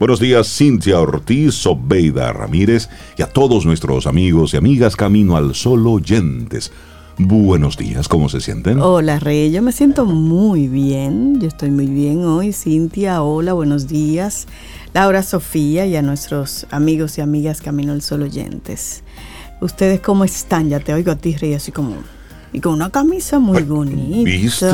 Buenos días, Cintia Ortiz, Sobeida Ramírez y a todos nuestros amigos y amigas Camino al Sol oyentes. Buenos días, ¿cómo se sienten? Hola, Rey, yo me siento muy bien. Yo estoy muy bien hoy. Cintia, hola, buenos días. Laura, Sofía y a nuestros amigos y amigas Camino al Sol oyentes. ¿Ustedes cómo están? Ya te oigo a ti, Rey, así como. Y con una camisa muy bonita. ¿Viste?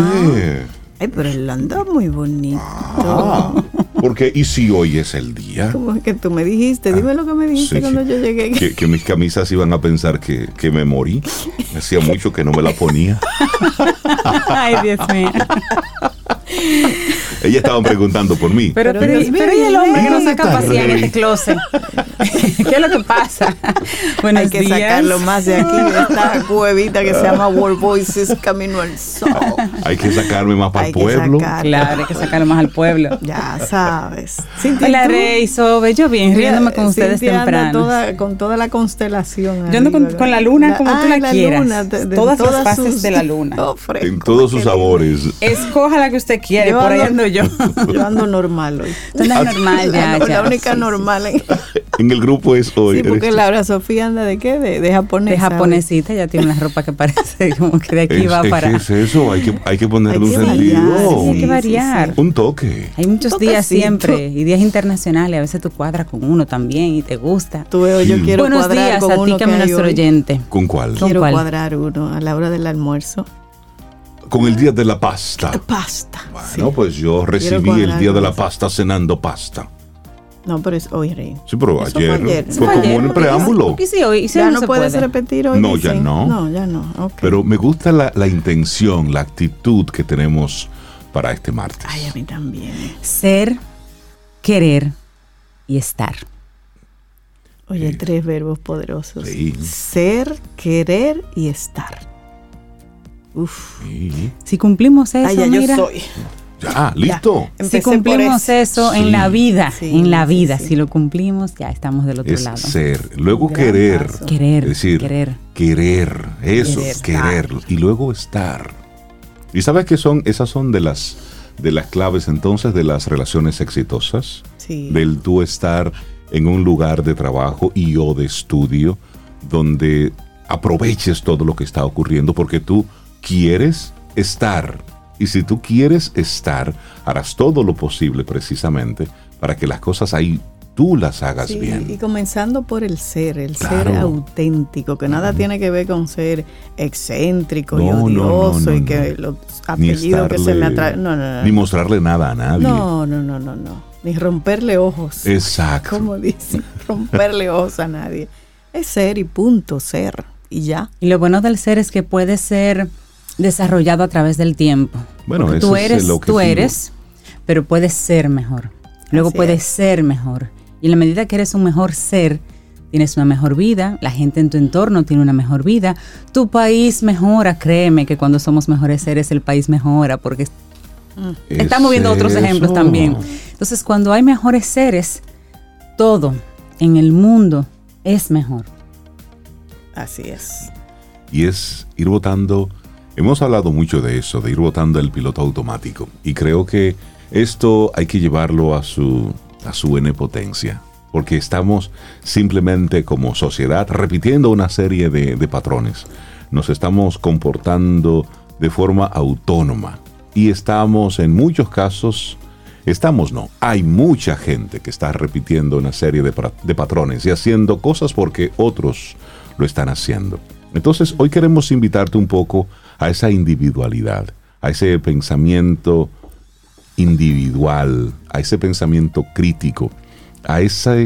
Ay, pero él anda muy bonito. Ah, porque, ¿y si hoy es el día? Como que tú me dijiste, dime lo que me dijiste Sí, cuando yo llegué. Que, que mis camisas iban a pensar que, que me morí. Hacía mucho que no me la ponía. Ay, Dios mío. Ellas estaban preguntando por mí. Pero, Pero pero, Dios pero ¿y el hombre que no saca pasear en este closet? ¿Qué es lo que pasa? Buenos Hay que días. sacarlo más de aquí, de esta cuevita que se llama World Voices Camino al Sol. Hay que sacarme más para Hay el pueblo. Claro, hay que sacarlo más al pueblo. Ya sabes. Cintia, Hola. Rey, Sobe. Yo bien, riéndome con Cintia ustedes temprano. toda- con toda la constelación. Yo ando con- con la luna como tú la quieras. de- de Todas las todas fases sus- de la luna. Oh, fresco, En todos sus qué sabores. Escoja la que usted quiere, Yo por ahí ando- ando yo. Yo ando normal hoy. Tú andas normal ya, la, la ya. única Sí, sí, normal. en- En el grupo es hoy. sí, porque. Laura Sofía anda de qué? De, de japonesa. De japonesita, ya tiene una ropa que parece como que de aquí Es- va es para. que es eso, hay que, hay que ponerle Hay un que sentido. variar, Sí, hay que variar. Un toque. Hay muchos días. Siempre y días internacionales. A veces tú cuadras con uno también y te gusta. Tú veo, yo Sí. quiero Buenos cuadrar días con a ti, uno que nuestro hoy. oyente. ¿Con cuál? ¿Con Quiero cuál? cuadrar uno a la hora del almuerzo. Con el día de la pasta. Pasta. Bueno, sí. pues yo recibí el día de la pasta cenando pasta. No, pero es hoy, Rey. Sí, pero Eso fue ayer ayer. fue fue como ayer, en el porque- preámbulo. porque sí, hoy, si ya no, puedes puede. repetir hoy. No, ya no. No, ya no. ok. Pero me gusta la, la intención, la actitud que tenemos para este martes. Ay, a mí también. Ser, querer y estar. Oye, Sí. tres verbos poderosos. Sí. Ser, querer y estar. Uf. Sí. Si cumplimos eso, Ay, ya yo mira, soy. Ya, listo. Ya. si cumplimos eso Sí. en la vida, Sí, en la vida, sí. si lo cumplimos, ya estamos del otro Es lado. ser. Luego querer. Querer, Es decir, querer. querer. Eso, Querer. querer. Y luego estar. ¿Y sabes qué son? Esas son de las, de las claves entonces de las relaciones exitosas. Sí. Del tú estar en un lugar de trabajo y o de estudio donde aproveches todo lo que está ocurriendo porque tú quieres estar. Y si tú quieres estar, harás todo lo posible precisamente para que las cosas ahí tú las hagas Sí, bien. Y comenzando por el ser, el Claro. ser auténtico, que nada tiene que ver con ser excéntrico y No, no, no, odioso no, y no. que los Ni apellidos que se me atraen. No, no, no. Ni mostrarle nada a nadie. No, no, no, no, no. Ni romperle ojos. Exacto. Como dicen, romperle ojos a nadie. Es ser y punto, ser. Y ya. Y lo bueno del ser es que puede ser desarrollado a través del tiempo. Bueno, tú es eres, el tú eres, pero puedes ser mejor. Luego Así puedes es. ser mejor. Y en la medida que eres un mejor ser, tienes una mejor vida, la gente en tu entorno tiene una mejor vida, tu país mejora, créeme que cuando somos mejores seres el país mejora, porque Es estamos viendo otros ejemplos eso. también. Entonces, cuando hay mejores seres, todo en el mundo es mejor. Así es. y es ir votando. Hemos hablado mucho de eso, de ir votando el piloto automático. Y creo que esto hay que llevarlo a su, a su N potencia. Porque estamos simplemente como sociedad repitiendo una serie de, patrones. Nos estamos comportando de forma autónoma. Y estamos en muchos casos, estamos no, hay mucha gente que está repitiendo una serie de patrones y haciendo cosas porque otros lo están haciendo. Entonces, hoy queremos invitarte un poco a esa individualidad, a ese pensamiento individual, a ese pensamiento crítico, a esa,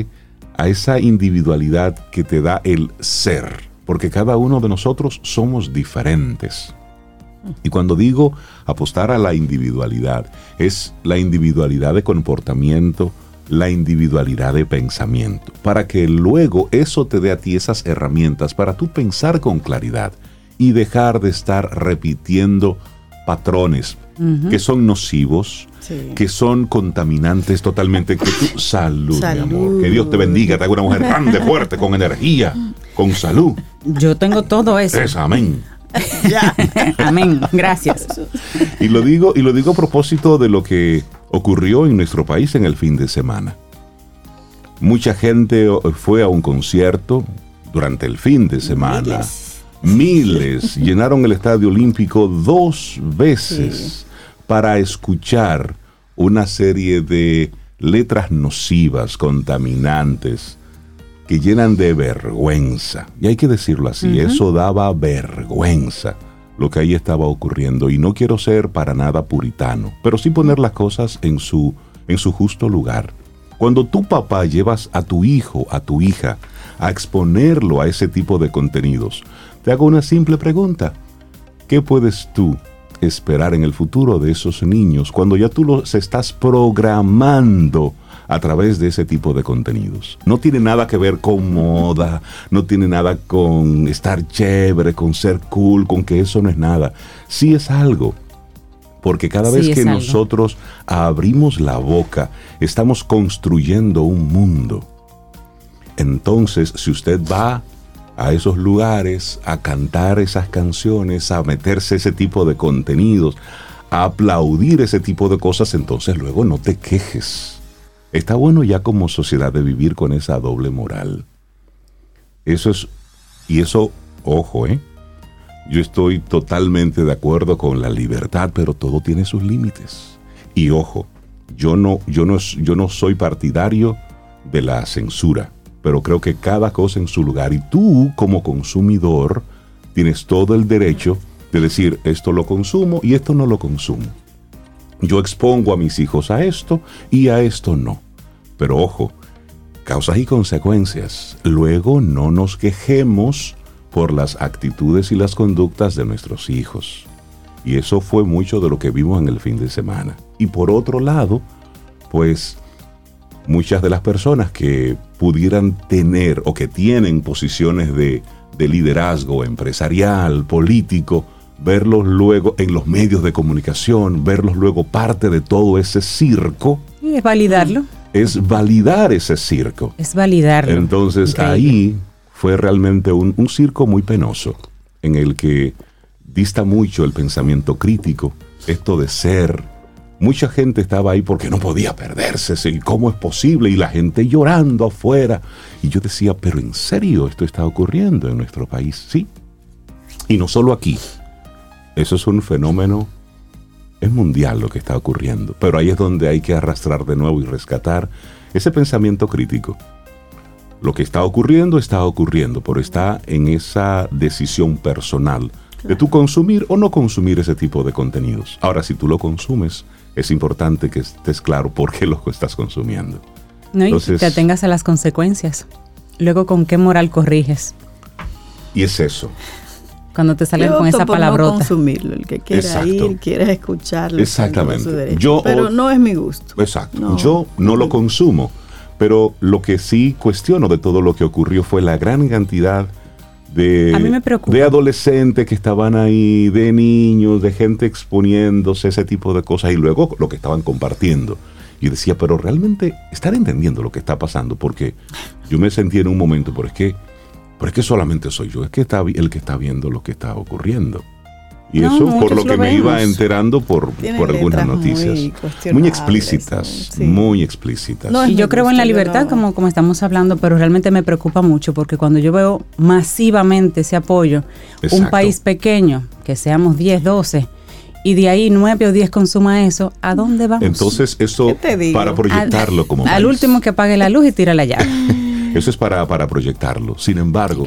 a esa individualidad que te da el ser, porque cada uno de nosotros somos diferentes. Y cuando digo apostar a la individualidad, es la individualidad de comportamiento, la individualidad de pensamiento, para que luego eso te dé a ti esas herramientas para tú pensar con claridad y dejar de estar repitiendo patrones que son nocivos, Sí. que son contaminantes totalmente. Que tú, salud, Salud. mi amor. Que Dios te bendiga, te haga una mujer grande, fuerte, con energía, con salud. Yo tengo todo eso. Es amén. Ya. Amén. Gracias. Y lo digo, y lo digo a propósito de lo que ocurrió en nuestro país en el fin de semana. Mucha gente fue a un concierto durante el fin de semana. Miles, llenaron el Estadio Olímpico dos veces para escuchar una serie de letras nocivas, contaminantes, que llenan de vergüenza. Y hay que decirlo así, eso daba vergüenza lo que ahí estaba ocurriendo. Y no quiero ser para nada puritano, pero sí poner las cosas en su, en su justo lugar. Cuando tu papá llevas a tu hijo, a tu hija, a exponerlo a ese tipo de contenidos, te hago una simple pregunta. ¿Qué puedes tú esperar en el futuro de esos niños cuando ya tú los estás programando a través de ese tipo de contenidos. No tiene nada que ver con moda, no tiene nada con estar chévere, con ser cool, con que eso no es nada. Sí es algo. Porque cada vez que nosotros abrimos la boca, estamos construyendo un mundo. Entonces, si usted va a esos lugares a cantar esas canciones, a meterse ese tipo de contenidos, a aplaudir ese tipo de cosas, entonces luego no te quejes. Está bueno ya como sociedad de vivir con esa doble moral. Eso es, y eso, ojo, ¿eh? Yo estoy totalmente de acuerdo con la libertad, pero todo tiene sus límites. Y ojo, yo no, yo no, yo no soy partidario de la censura, pero creo que cada cosa en su lugar. Y tú, como consumidor, tienes todo el derecho de decir, esto lo consumo y esto no lo consumo. Yo expongo a mis hijos a esto y a esto no. Pero ojo, causas y consecuencias. Luego no nos quejemos por las actitudes y las conductas de nuestros hijos. Y eso fue mucho de lo que vimos en el fin de semana. Y por otro lado, pues muchas de las personas que pudieran tener o que tienen posiciones de, de liderazgo empresarial, político, verlos luego en los medios de comunicación, verlos luego parte de todo ese circo. Y es validarlo. Es validar ese circo. Es validarlo. Entonces ahí fue realmente un, un circo muy penoso, en el que dista mucho el pensamiento crítico, esto de ser. Mucha gente estaba ahí porque no podía perderse, ¿y cómo es posible? Y la gente llorando afuera. Y yo decía, pero en serio, esto está ocurriendo en nuestro país, sí. Y no solo aquí, eso es un fenómeno, es mundial lo que está ocurriendo, pero ahí es donde hay que arrastrar de nuevo y rescatar ese pensamiento crítico. Lo que está ocurriendo está ocurriendo, pero está en esa decisión personal de tú consumir o no consumir ese tipo de contenidos. Ahora, si tú lo consumes, es importante que estés claro por qué lo estás consumiendo. No, y te atengas a las consecuencias. Luego, ¿con qué moral corriges? Y es eso cuando te salen con esa palabrota. No consumirlo, el que quiera ir, quiera escucharlo. Exactamente. Yo, pero no es mi gusto. Exacto. Yo no lo consumo, pero lo que sí cuestiono de todo lo que ocurrió fue la gran cantidad de, de adolescentes que estaban ahí, de niños, de gente exponiéndose ese tipo de cosas y luego lo que estaban compartiendo. Y decía, pero realmente estar entendiendo lo que está pasando, porque yo me sentí en un momento, pero es que pero es que solamente soy yo, es que está el que está viendo lo que está ocurriendo. Y eso por lo que me iba enterando por, por algunas noticias. Muy, explícitas, muy explícitas. y yo creo en la libertad, como, como estamos hablando, pero realmente me preocupa mucho porque cuando yo veo masivamente ese apoyo, un país pequeño, que seamos 10, 12, y de ahí 9 o 10 consuma eso, ¿a dónde vamos? Entonces, eso para proyectarlo como. Al último que apague la luz y tira la llave. Eso es para, para proyectarlo. Sin embargo,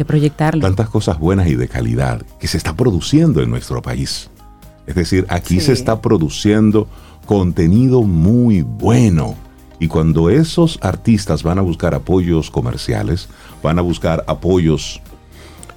tantas cosas buenas y de calidad que se está produciendo en nuestro país. Es decir, aquí se está produciendo contenido muy bueno. Y cuando esos artistas van a buscar apoyos comerciales, van a buscar apoyos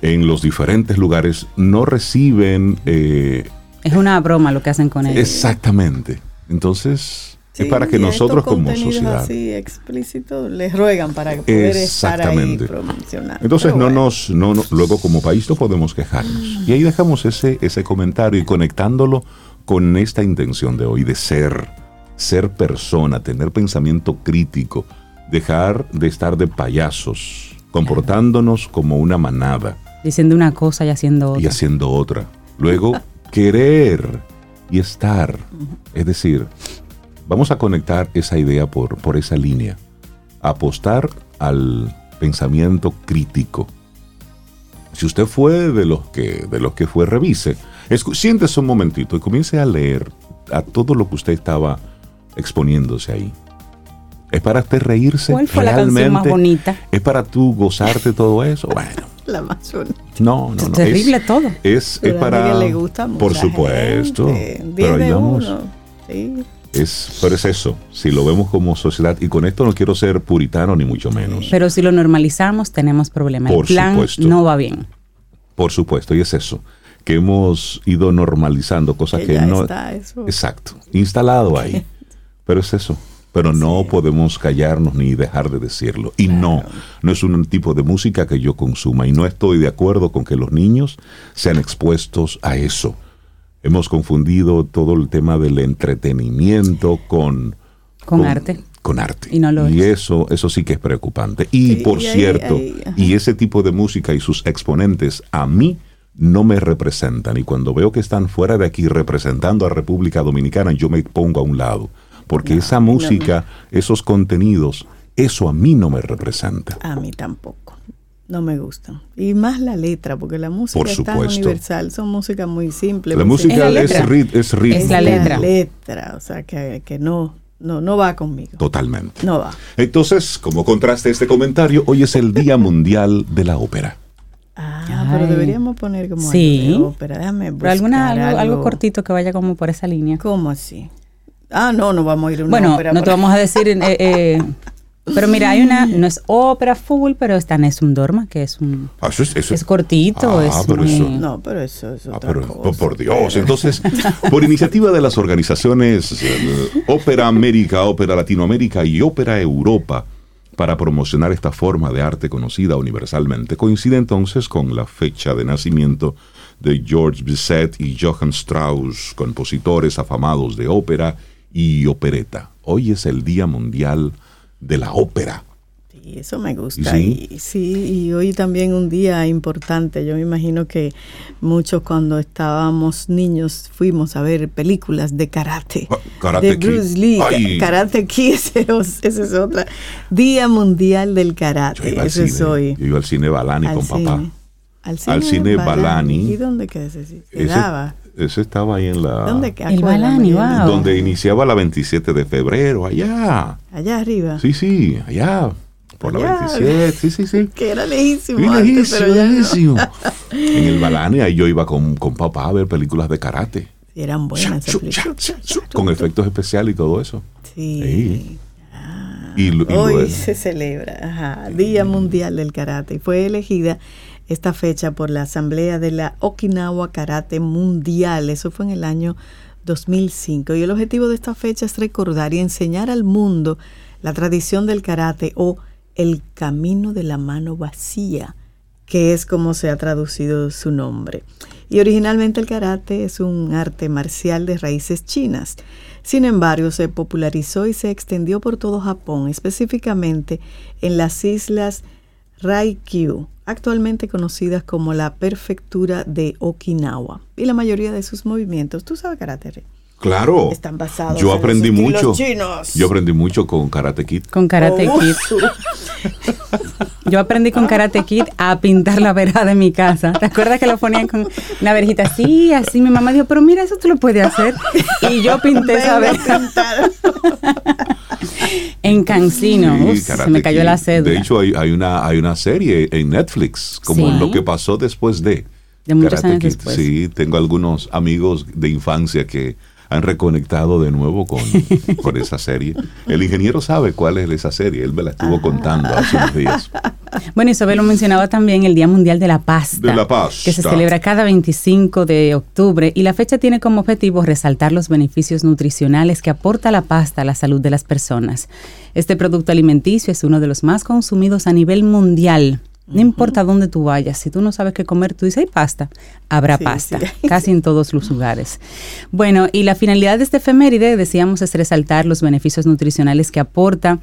en los diferentes lugares, no reciben... Eh, es una broma lo que hacen con ellos. Exactamente. Entonces, es para que nosotros como sociedad así explícito les ruegan para poder estar ahí promocionando. Entonces no nos no, luego como país no podemos quejarnos. Y ahí dejamos ese ese comentario y conectándolo con esta intención de hoy de ser ser persona, tener pensamiento crítico, dejar de estar de payasos, comportándonos como una manada, diciendo una cosa y haciendo otra. Y haciendo otra. Luego querer y estar, es decir, Vamos a conectar esa idea por, por esa línea. Apostar al pensamiento crítico. Si usted fue de los que, de los que fue, revise. siéntese un momentito y comience a leer a todo lo que usted estaba exponiéndose ahí. ¿Es para usted reírse? ¿Cuál fue la canción más bonita? ¿Es para tú gozarte todo eso? Bueno. La más bonita. No, no, no. Es terrible todo. Es, es para. Le gusta Por supuesto. Pero digamos. Sí. Es, pero es eso, si lo vemos como sociedad, y con esto no quiero ser puritano ni mucho menos. Pero si lo normalizamos, tenemos problemas. El plan no va bien. Por supuesto, y es eso, que hemos ido normalizando cosas que, no... Exacto, instalado ahí. pero es eso, pero no podemos callarnos ni dejar de decirlo. Y no, no es un tipo de música que yo consuma, y no estoy de acuerdo con que los niños sean expuestos a eso hemos confundido todo el tema del entretenimiento con... Con, arte. Con arte. Y, eso, eso sí que es preocupante. Y por cierto, y ese tipo de música y sus exponentes a mí no me representan. Y cuando veo que están fuera de aquí representando a República Dominicana, yo me pongo a un lado. Porque esa música, esos contenidos, eso a mí no me representa. A mí tampoco. No me gustan. Y más la letra, porque la música es tan universal, son músicas muy simples. La música es, es, ritmo. Es la letra. letra, o sea, que, no, no, no va conmigo. Totalmente. No va. Entonces, como contraste este comentario, hoy es el Día Mundial de la Ópera. Ah, pero deberíamos poner como sí. algo de ópera. Déjame buscar alguna, algo, cortito que vaya como por esa línea. ¿Cómo así? Ah, no, no vamos a ir a una bueno, ópera. Bueno, no te vamos a decir... Eh, eh, pero mira, hay una, no es ópera full, pero está Nessun Dorma, que es un. Ah, eso es, es cortito. Ah, pero eso, no, pero eso es ah, otra cosa. Por Dios. Entonces, por iniciativa de las organizaciones eh, Ópera América, Ópera Latinoamérica y Ópera Europa, para promocionar esta forma de arte conocida universalmente, coincide entonces con la fecha de nacimiento de George Bizet y Johann Strauss, compositores afamados de ópera y opereta. Hoy es el Día Mundial de la ópera. Sí, eso me gusta. ¿Sí? Y, sí, y hoy también un día importante. Yo me imagino que muchos cuando estábamos niños fuimos a ver películas de karate. Ah, karate de Bruce Lee. Karate Kid, ese, es otro Día Mundial del Karate. Eso es hoy. Yo iba al cine Balani con papá. Al cine, Balani. ¿Y dónde quedaba? ese? Ese estaba ahí en la... ¿Dónde El Balani, wow. Donde iniciaba la 27 de febrero, allá. Allá arriba. Sí, sí, allá. Por la 27, sí, sí, sí. Que era lejísimo. Sí, lejísimo, lejísimo. en el Balani, ahí yo iba con, con papá a ver películas de karate. Eran buenas. con efectos especiales y todo eso. Sí. Hoy se celebra Ajá, Día Mundial del Karate y fue elegida esta fecha por la Asamblea de la Okinawa Karate Mundial. Eso fue en el año 2005. Y el objetivo de esta fecha es recordar y enseñar al mundo la tradición del karate o el camino de la mano vacía, que es como se ha traducido su nombre. Y originalmente el karate es un arte marcial de raíces chinas. Sin embargo, se popularizó y se extendió por todo Japón, específicamente en las islas Raikyu, actualmente conocidas como la prefectura de Okinawa. Y la mayoría de sus movimientos, tú sabes karate, Claro. Están basados yo aprendí mucho. Yo aprendí mucho con Karate Kid. Con Karate oh. Kid. Yo aprendí con Karate Kid a pintar la verja de mi casa. ¿Te acuerdas que lo ponían con una verjita así, así? Mi mamá dijo, pero mira, eso tú lo puedes hacer. Y yo pinté esa verja. en Cancino. se me cayó la cédula. De hecho, hay, una, hay una serie en Netflix, como lo que pasó después de. De muchos años después. Sí, tengo algunos amigos de infancia que han reconectado de nuevo con, con esa serie. El ingeniero sabe cuál es esa serie, él me la estuvo contando hace unos días. Bueno, Isabel lo mencionaba también el Día Mundial de la Pasta. De la Pasta. Que se celebra cada 25 de octubre y la fecha tiene como objetivo resaltar los beneficios nutricionales que aporta la pasta a la salud de las personas. Este producto alimenticio es uno de los más consumidos a nivel mundial no importa dónde tú vayas, si tú no sabes qué comer, tú dices, hay pasta, habrá pasta, casi en todos los lugares. Bueno, y la finalidad de este efeméride, decíamos, es resaltar los beneficios nutricionales que aporta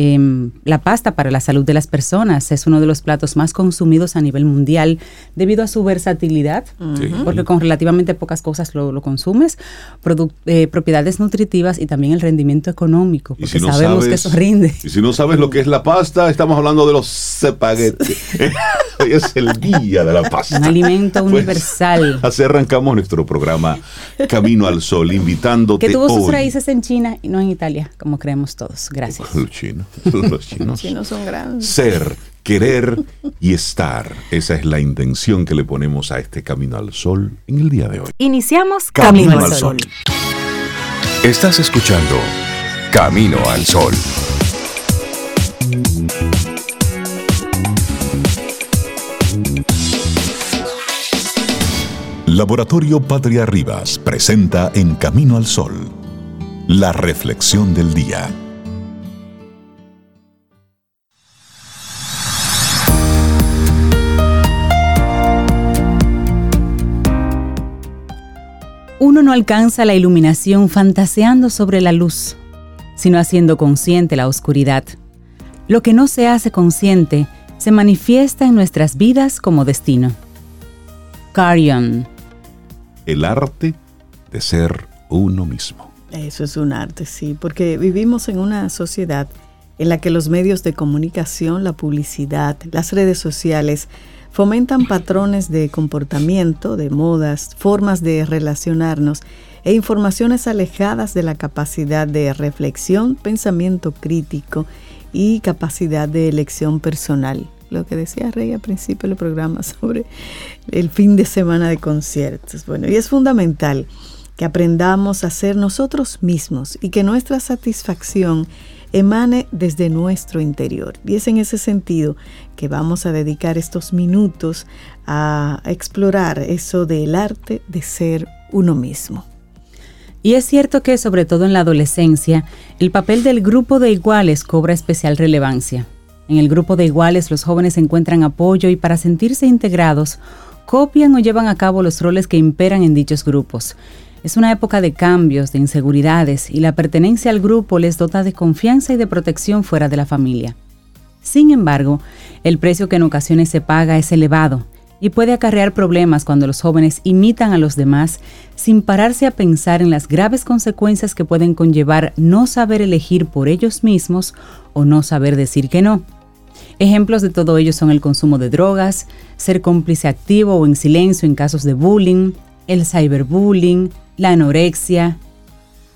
Em, la pasta para la salud de las personas es uno de los platos más consumidos a nivel mundial debido a su versatilidad, porque con relativamente pocas cosas lo, consumes, eh, propiedades nutritivas y también el rendimiento económico, porque sabemos que eso rinde. Y si no sabes lo que es la pasta, estamos hablando de los espaguetis. Hoy es el día de la pasta. Un alimento pues, universal. así arrancamos nuestro programa Camino al Sol, invitándote Que tuvo sus raíces en China y no en Italia, como creemos todos. Gracias. Chinos. Los chinos. son grandes. Ser, querer y estar. Esa es la intención que le ponemos a este Camino al Sol en el día de hoy. Iniciamos Camino, al Sol. Estás escuchando Camino al Sol. Laboratorio Patria Rivas presenta En Camino al Sol, la reflexión del día. Uno no alcanza la iluminación fantaseando sobre la luz, sino haciendo consciente la oscuridad. Lo que no se hace consciente se manifiesta en nuestras vidas como destino. Carion. El arte de ser uno mismo. Eso es un arte, sí, porque vivimos en una sociedad en la que los medios de comunicación, la publicidad, las redes sociales, fomentan patrones de comportamiento, de modas, formas de relacionarnos e informaciones alejadas de la capacidad de reflexión, pensamiento crítico y capacidad de elección personal. Lo que decía Rey al principio del programa sobre el fin de semana de conciertos. Bueno, y es fundamental que aprendamos a ser nosotros mismos y que nuestra satisfacción emane desde nuestro interior. Y es en ese sentido que vamos a dedicar estos minutos a explorar eso del arte de ser uno mismo. Y es cierto que, sobre todo en la adolescencia, el papel del grupo de iguales cobra especial relevancia. En el grupo de iguales los jóvenes encuentran apoyo y para sentirse integrados, copian o llevan a cabo los roles que imperan en dichos grupos. Es una época de cambios, de inseguridades y la pertenencia al grupo les dota de confianza y de protección fuera de la familia. Sin embargo, el precio que en ocasiones se paga es elevado y puede acarrear problemas cuando los jóvenes imitan a los demás sin pararse a pensar en las graves consecuencias que pueden conllevar no saber elegir por ellos mismos o no saber decir que no. Ejemplos de todo ello son el consumo de drogas, ser cómplice activo o en silencio en casos de bullying, el cyberbullying, la anorexia,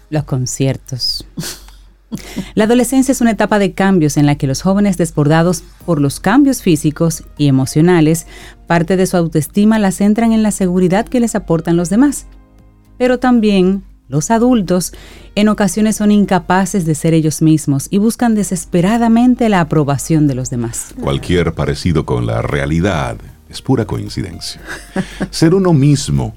los conciertos. La adolescencia es una etapa de cambios en la que los jóvenes desbordados por los cambios físicos y emocionales, parte de su autoestima la centran en la seguridad que les aportan los demás. Pero también los adultos en ocasiones son incapaces de ser ellos mismos y buscan desesperadamente la aprobación de los demás. Cualquier parecido con la realidad es pura coincidencia. Ser uno mismo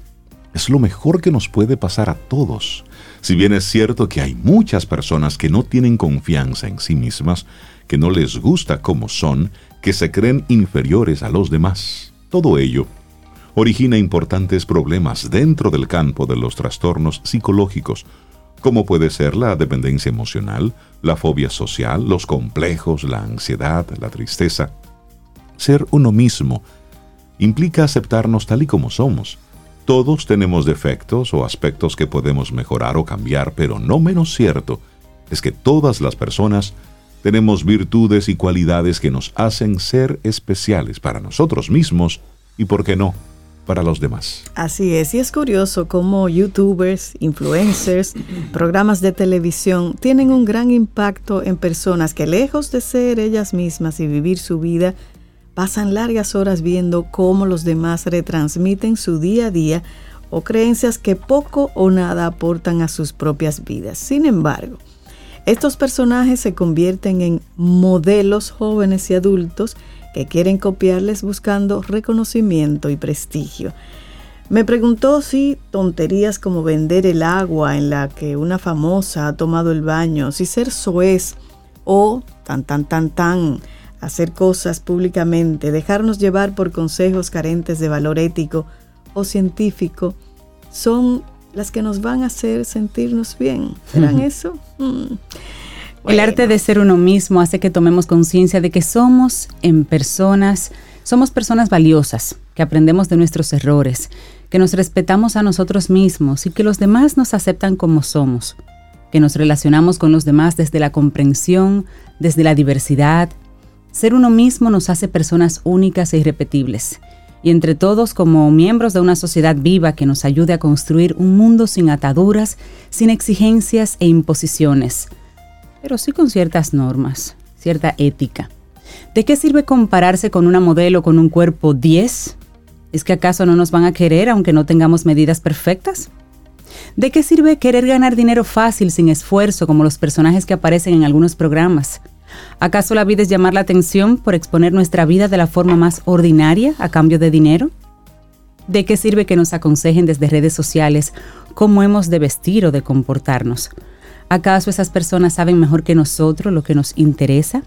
es lo mejor que nos puede pasar a todos. Si bien es cierto que hay muchas personas que no tienen confianza en sí mismas, que no les gusta como son, que se creen inferiores a los demás. Todo ello origina importantes problemas dentro del campo de los trastornos psicológicos, como puede ser la dependencia emocional, la fobia social, los complejos, la ansiedad, la tristeza. Ser uno mismo implica aceptarnos tal y como somos, todos tenemos defectos o aspectos que podemos mejorar o cambiar, pero no menos cierto es que todas las personas tenemos virtudes y cualidades que nos hacen ser especiales para nosotros mismos y, por qué no, para los demás. Así es, y es curioso cómo youtubers, influencers, programas de televisión tienen un gran impacto en personas que lejos de ser ellas mismas y vivir su vida, pasan largas horas viendo cómo los demás retransmiten su día a día o creencias que poco o nada aportan a sus propias vidas. Sin embargo, estos personajes se convierten en modelos jóvenes y adultos que quieren copiarles buscando reconocimiento y prestigio. Me preguntó si tonterías como vender el agua en la que una famosa ha tomado el baño, si ser soez o tan tan tan tan hacer cosas públicamente, dejarnos llevar por consejos carentes de valor ético o científico, son las que nos van a hacer sentirnos bien. ¿Serán eso? Mm. El arte de ser uno mismo hace que tomemos conciencia de que somos en personas, somos personas valiosas, que aprendemos de nuestros errores, que nos respetamos a nosotros mismos y que los demás nos aceptan como somos, que nos relacionamos con los demás desde la comprensión, desde la diversidad. Ser uno mismo nos hace personas únicas e irrepetibles. Y entre todos, como miembros de una sociedad viva que nos ayude a construir un mundo sin ataduras, sin exigencias e imposiciones, pero sí con ciertas normas, cierta ética. ¿De qué sirve compararse con una modelo con un cuerpo 10? ¿Es que acaso no nos van a querer aunque no tengamos medidas perfectas? ¿De qué sirve querer ganar dinero fácil sin esfuerzo como los personajes que aparecen en algunos programas? ¿Acaso la vida es llamar la atención por exponer nuestra vida de la forma más ordinaria a cambio de dinero? ¿De qué sirve que nos aconsejen desde redes sociales cómo hemos de vestir o de comportarnos? ¿Acaso esas personas saben mejor que nosotros lo que nos interesa,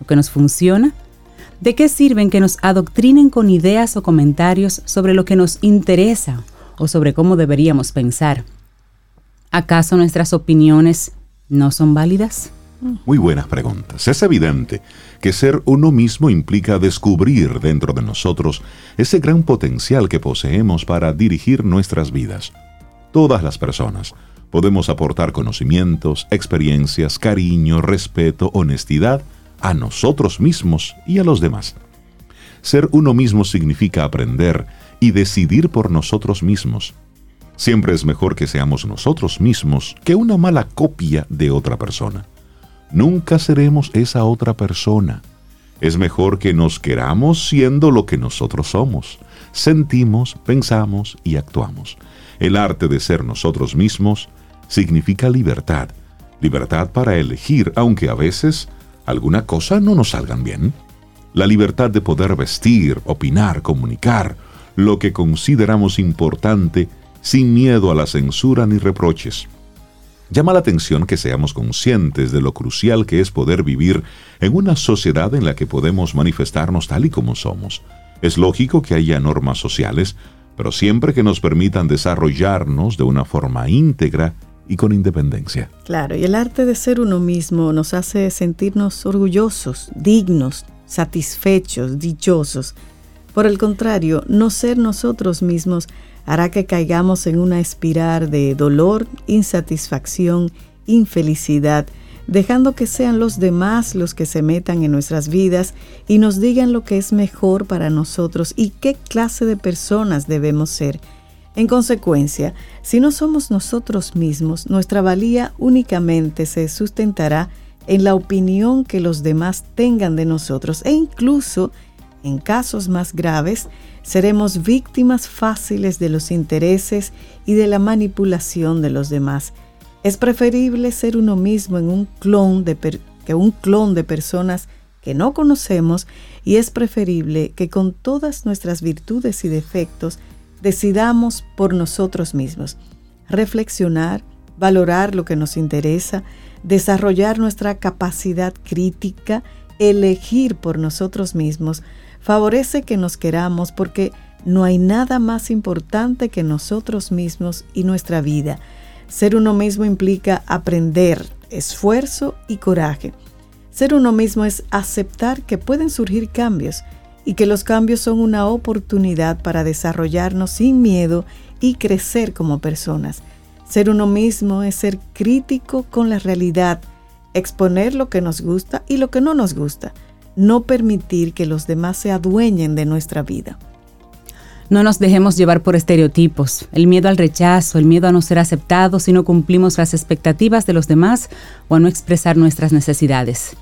lo que nos funciona? ¿De qué sirven que nos adoctrinen con ideas o comentarios sobre lo que nos interesa o sobre cómo deberíamos pensar? ¿Acaso nuestras opiniones no son válidas? Muy buenas preguntas. Es evidente que ser uno mismo implica descubrir dentro de nosotros ese gran potencial que poseemos para dirigir nuestras vidas. Todas las personas, podemos aportar conocimientos, experiencias, cariño, respeto, honestidad a nosotros mismos y a los demás. Ser uno mismo significa aprender y decidir por nosotros mismos. Siempre es mejor que seamos nosotros mismos que una mala copia de otra persona. Nunca seremos esa otra persona. Es mejor que nos queramos siendo lo que nosotros somos. Sentimos, pensamos y actuamos. El arte de ser nosotros mismos significa libertad. Libertad para elegir, aunque a veces alguna cosa no nos salgan bien. La libertad de poder vestir, opinar, comunicar lo que consideramos importante sin miedo a la censura ni reproches. Llama la atención que seamos conscientes de lo crucial que es poder vivir en una sociedad en la que podemos manifestarnos tal y como somos. Es lógico que haya normas sociales, pero siempre que nos permitan desarrollarnos de una forma íntegra y con independencia. Claro, y el arte de ser uno mismo nos hace sentirnos orgullosos, dignos, satisfechos, dichosos. Por el contrario, no ser nosotros mismos hará que caigamos en una espiral de dolor, insatisfacción, infelicidad, dejando que sean los demás los que se metan en nuestras vidas y nos digan lo que es mejor para nosotros y qué clase de personas debemos ser. En consecuencia, si no somos nosotros mismos, nuestra valía únicamente se sustentará en la opinión que los demás tengan de nosotros e incluso, en casos más graves, seremos víctimas fáciles de los intereses y de la manipulación de los demás. Es preferible ser uno mismo en un clon de que un clon de personas que no conocemos y es preferible que con todas nuestras virtudes y defectos decidamos por nosotros mismos, reflexionar, valorar lo que nos interesa, desarrollar nuestra capacidad crítica, elegir por nosotros mismos, favorece que nos queramos porque no hay nada más importante que nosotros mismos y nuestra vida. Ser uno mismo implica aprender, esfuerzo y coraje. Ser uno mismo es aceptar que pueden surgir cambios, y que los cambios son una oportunidad para desarrollarnos sin miedo y crecer como personas. Ser uno mismo es ser crítico con la realidad, exponer lo que nos gusta y lo que no nos gusta, no permitir que los demás se adueñen de nuestra vida. No nos dejemos llevar por estereotipos, el miedo al rechazo, el miedo a no ser aceptados si no cumplimos las expectativas de los demás o a no expresar nuestras necesidades.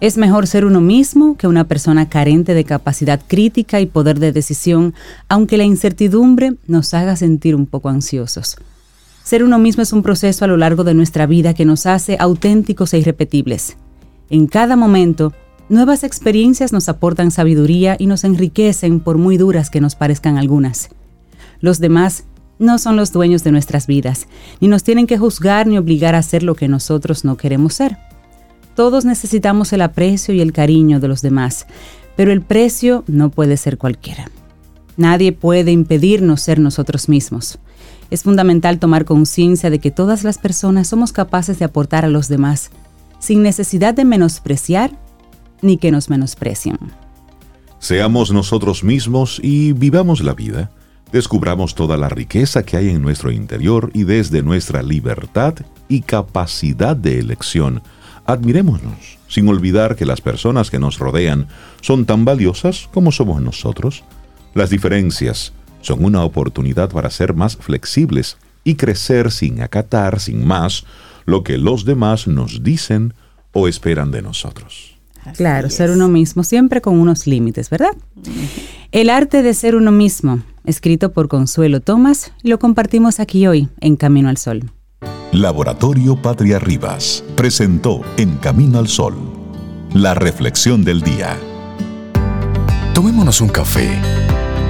Es mejor ser uno mismo que una persona carente de capacidad crítica y poder de decisión, aunque la incertidumbre nos haga sentir un poco ansiosos. Ser uno mismo es un proceso a lo largo de nuestra vida que nos hace auténticos e irrepetibles. En cada momento, nuevas experiencias nos aportan sabiduría y nos enriquecen por muy duras que nos parezcan algunas. Los demás no son los dueños de nuestras vidas, ni nos tienen que juzgar ni obligar a hacer lo que nosotros no queremos ser. Todos necesitamos el aprecio y el cariño de los demás, pero el precio no puede ser cualquiera. Nadie puede impedirnos ser nosotros mismos. Es fundamental tomar conciencia de que todas las personas somos capaces de aportar a los demás, sin necesidad de menospreciar ni que nos menosprecien. Seamos nosotros mismos y vivamos la vida. Descubramos toda la riqueza que hay en nuestro interior y desde nuestra libertad y capacidad de elección, admirémonos, sin olvidar que las personas que nos rodean son tan valiosas como somos nosotros. Las diferencias son una oportunidad para ser más flexibles y crecer sin acatar, sin más, lo que los demás nos dicen o esperan de nosotros. Claro, ser uno mismo, siempre con unos límites, ¿verdad? El arte de ser uno mismo, escrito por Consuelo Tomás, lo compartimos aquí hoy en Camino al Sol. Laboratorio Patria Rivas presentó En Camino al Sol, la reflexión del día. Tomémonos un café,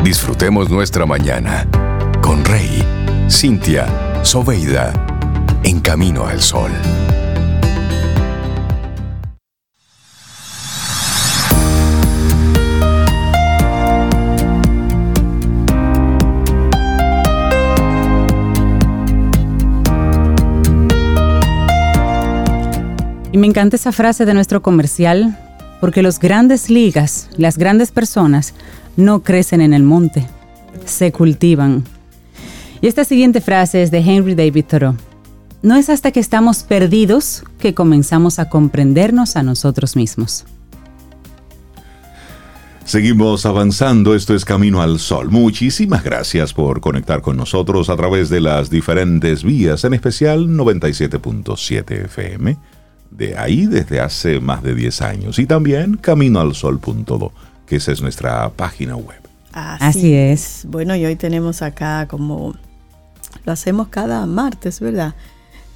disfrutemos nuestra mañana con Rey, Cintia, Soveida en Camino al Sol. Y me encanta esa frase de nuestro comercial, porque los grandes ligas, las grandes personas, no crecen en el monte, se cultivan. Y esta siguiente frase es de Henry David Thoreau. No es hasta que estamos perdidos que comenzamos a comprendernos a nosotros mismos. Seguimos avanzando, esto es Camino al Sol. Muchísimas gracias por conectar con nosotros a través de las diferentes vías, en especial 97.7 FM, de ahí desde hace más de 10 años, y también caminoalsol.do, que esa es nuestra página web. Así, es. Bueno, y hoy tenemos acá como lo hacemos cada martes, ¿verdad?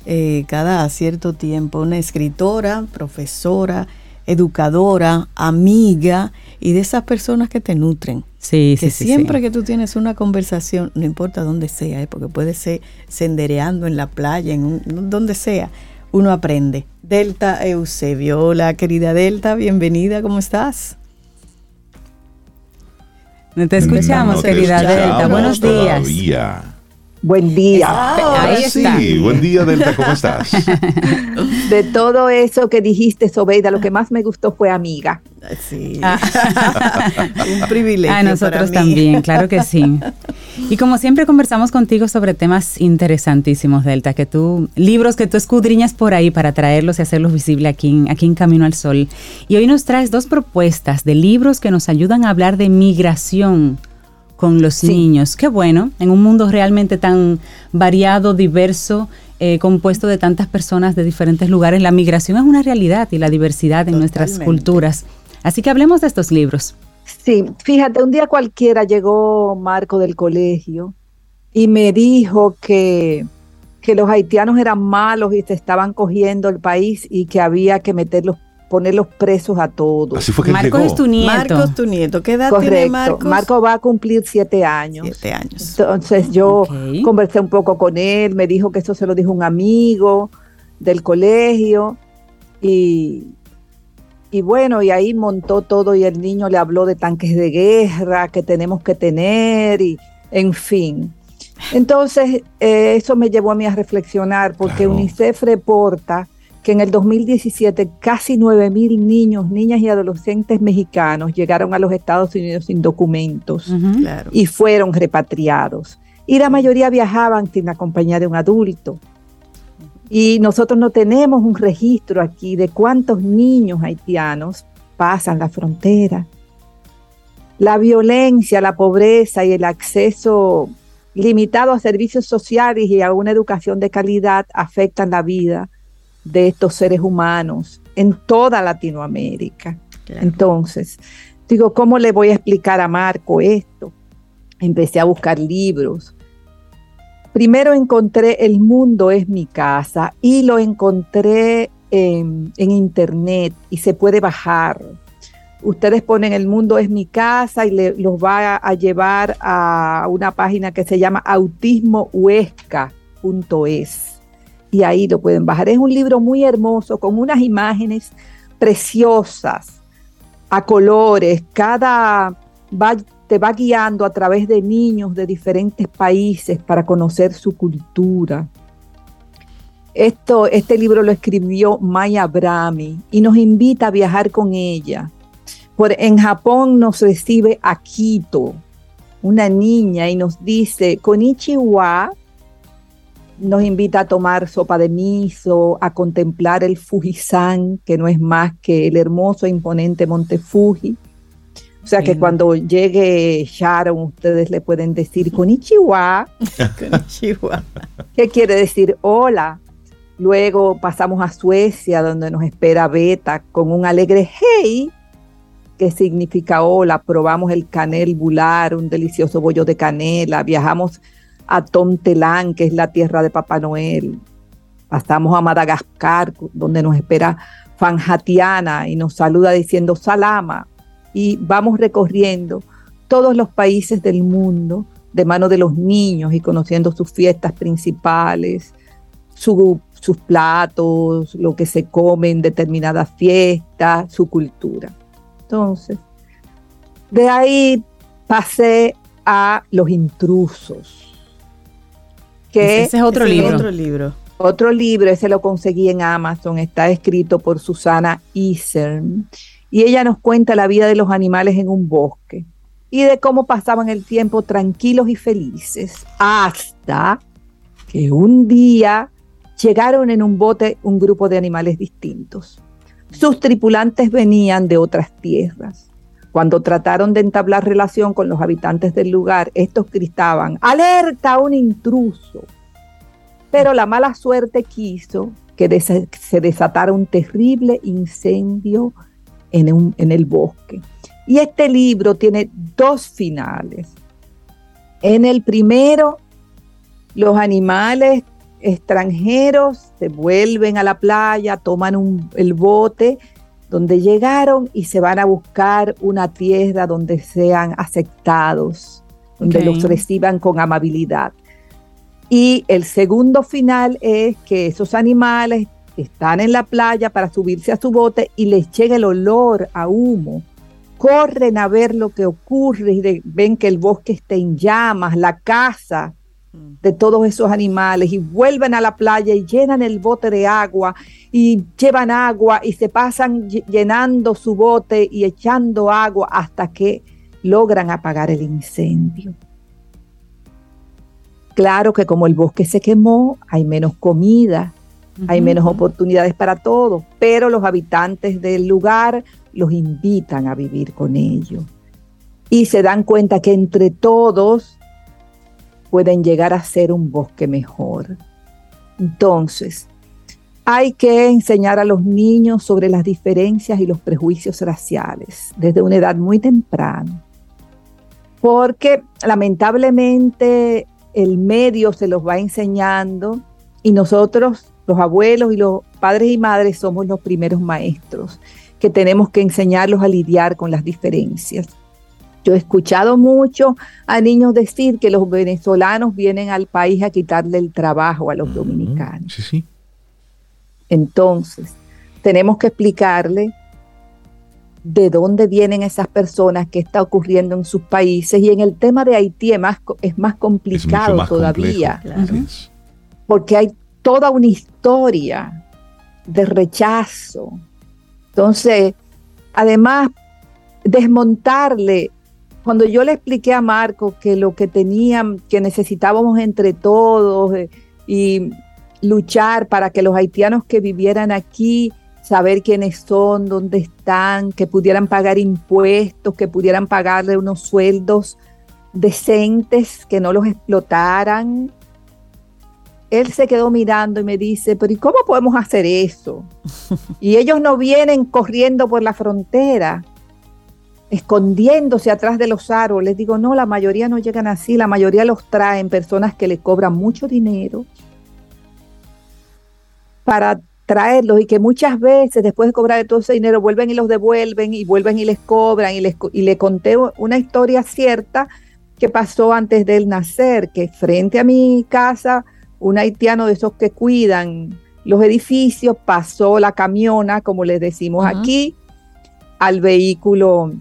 Eh, cada cierto tiempo, una escritora, profesora, educadora, amiga y de esas personas que te nutren. Sí, que sí, siempre que tú tienes una conversación, no importa dónde sea, ¿eh? porque puede ser sendereando en la playa, en donde sea, uno aprende. Delta Eusebio, hola querida Delta, bienvenida, ¿cómo estás? No te escuchamos, querida Delta, buenos días. Buen día. Ah, ahí está. Sí, buen día, Delta, ¿cómo estás? De todo eso que dijiste, Sobeida, lo que más me gustó fue amiga. Sí. Ah. Un privilegio. A nosotros también, claro que sí. Y como siempre conversamos contigo sobre temas interesantísimos, Delta, que tú, libros que tú escudriñas por ahí para traerlos y hacerlos visibles aquí aquí en Camino al Sol. Y hoy nos traes dos propuestas de libros que nos ayudan a hablar de migración con los niños. Qué bueno, en un mundo realmente tan variado, diverso, eh, compuesto de tantas personas de diferentes lugares, la migración es una realidad y la diversidad en nuestras culturas. Así que hablemos de estos libros. Sí, fíjate, un día cualquiera llegó Marco del colegio y me dijo que, que los haitianos eran malos y se estaban cogiendo el país y que había que meterlos ponerlos presos a todos. Así fue que Marcos es tu nieto. Marcos tu nieto. ¿Qué edad Correcto. tiene Marcos? Marco va a cumplir siete años. Siete años. Entonces yo conversé un poco con él, me dijo que eso se lo dijo un amigo del colegio y, y bueno, y ahí montó todo y el niño le habló de tanques de guerra que tenemos que tener y en fin. Entonces, eh, eso me llevó a mí a reflexionar porque UNICEF reporta que en el 2017 casi 9 mil niños, niñas y adolescentes mexicanos llegaron a los Estados Unidos sin documentos y fueron repatriados. Y la mayoría viajaban sin la compañía de un adulto. Y nosotros no tenemos un registro aquí de cuántos niños haitianos pasan la frontera. La violencia, la pobreza y el acceso limitado a servicios sociales y a una educación de calidad afectan la vida de estos seres humanos en toda Latinoamérica. Entonces, digo, ¿cómo le voy a explicar a Marco esto? Empecé a buscar libros. Primero encontré El mundo es mi casa y lo encontré en, internet y se puede bajar. Ustedes ponen El mundo es mi casa y le, los va a llevar a una página que se llama autismohuesca.es y ahí lo pueden bajar. Es un libro muy hermoso con unas imágenes preciosas, a colores, cada te va guiando a través de niños de diferentes países para conocer su cultura. Esto, este libro lo escribió Maya Brahmi y nos invita a viajar con ella. Por, en Japón nos recibe Akito, una niña, y nos dice, Konichiwa, nos invita a tomar sopa de miso, a contemplar el Fujisan, que no es más que el hermoso e imponente monte Fuji. O sea que cuando llegue Sharon, ustedes le pueden decir Konichiwa. Konichiwa. ¿Qué quiere decir hola? Luego pasamos a Suecia, donde nos espera Beta con un alegre hey, que significa hola. Probamos el canel bular, un delicioso bollo de canela. Viajamos a Tontelán, que es la tierra de Papá Noel. Pasamos a Madagascar, donde nos espera Fanjatiana y nos saluda diciendo Salama. Y vamos recorriendo todos los países del mundo de mano de los niños y conociendo sus fiestas principales, sus platos, lo que se come en determinadas fiestas, su cultura. Entonces, de ahí pasé a los intrusos ese es otro libro. Otro libro. Otro libro, ese lo conseguí en Amazon, está escrito por Susana Isern. Y ella nos cuenta la vida de los animales en un bosque y de cómo pasaban el tiempo tranquilos y felices hasta que un día llegaron en un bote un grupo de animales distintos. Sus tripulantes venían de otras tierras. Cuando trataron de entablar relación con los habitantes del lugar, estos gritaban, alerta, un intruso. Pero la mala suerte quiso que se desatara un terrible incendio en, en el bosque. Y este libro tiene dos finales. En el primero, los animales extranjeros se vuelven a la playa, toman el bote donde llegaron y se van a buscar una tierra donde sean aceptados, donde los reciban con amabilidad. Y el segundo final es que esos animales están en la playa para subirse a su bote y les llega el olor a humo. Corren a ver lo que ocurre y ven que el bosque está en llamas, la casa de todos esos animales y vuelven a la playa y llenan el bote de agua y llevan agua y se pasan llenando su bote y echando agua hasta que logran apagar el incendio. Claro que como el bosque se quemó, hay menos comida, hay menos oportunidades para todos, pero los habitantes del lugar los invitan a vivir con ellos. Y se dan cuenta que entre todos pueden llegar a ser un bosque mejor. Entonces, hay que enseñar a los niños sobre las diferencias y los prejuicios raciales desde una edad muy temprana, porque lamentablemente el medio se los va enseñando y nosotros, los abuelos y los padres y madres, somos los primeros maestros que tenemos que enseñarlos a lidiar con las diferencias. Yo he escuchado mucho a niños decir que los venezolanos vienen al país a quitarle el trabajo a los dominicanos. Sí, sí. Entonces, tenemos que explicarle de dónde vienen esas personas, qué está ocurriendo en sus países. Y en el tema de Haití es más, es más complicado todavía, porque hay toda una historia de rechazo. Entonces, además, desmontarle cuando yo le expliqué a Marco que lo que tenían, que necesitábamos entre todos eh, y luchar para que los haitianos que vivieran aquí, saber quiénes son, dónde están, que pudieran pagar impuestos, que pudieran pagarle unos sueldos decentes, que no los explotaran. Él se quedó mirando y me dice, pero ¿y cómo podemos hacer eso? Y ellos no vienen corriendo por la frontera escondiéndose atrás de los árboles. Digo, no, la mayoría no llegan así, la mayoría los traen personas que le cobran mucho dinero para traerlos y que muchas veces después de cobrar todo ese dinero vuelven y los devuelven y vuelven y les cobran y, les, y le conté una historia cierta que pasó antes de él nacer, que frente a mi casa un haitiano de esos que cuidan los edificios pasó la camiona, como les decimos aquí, al vehículo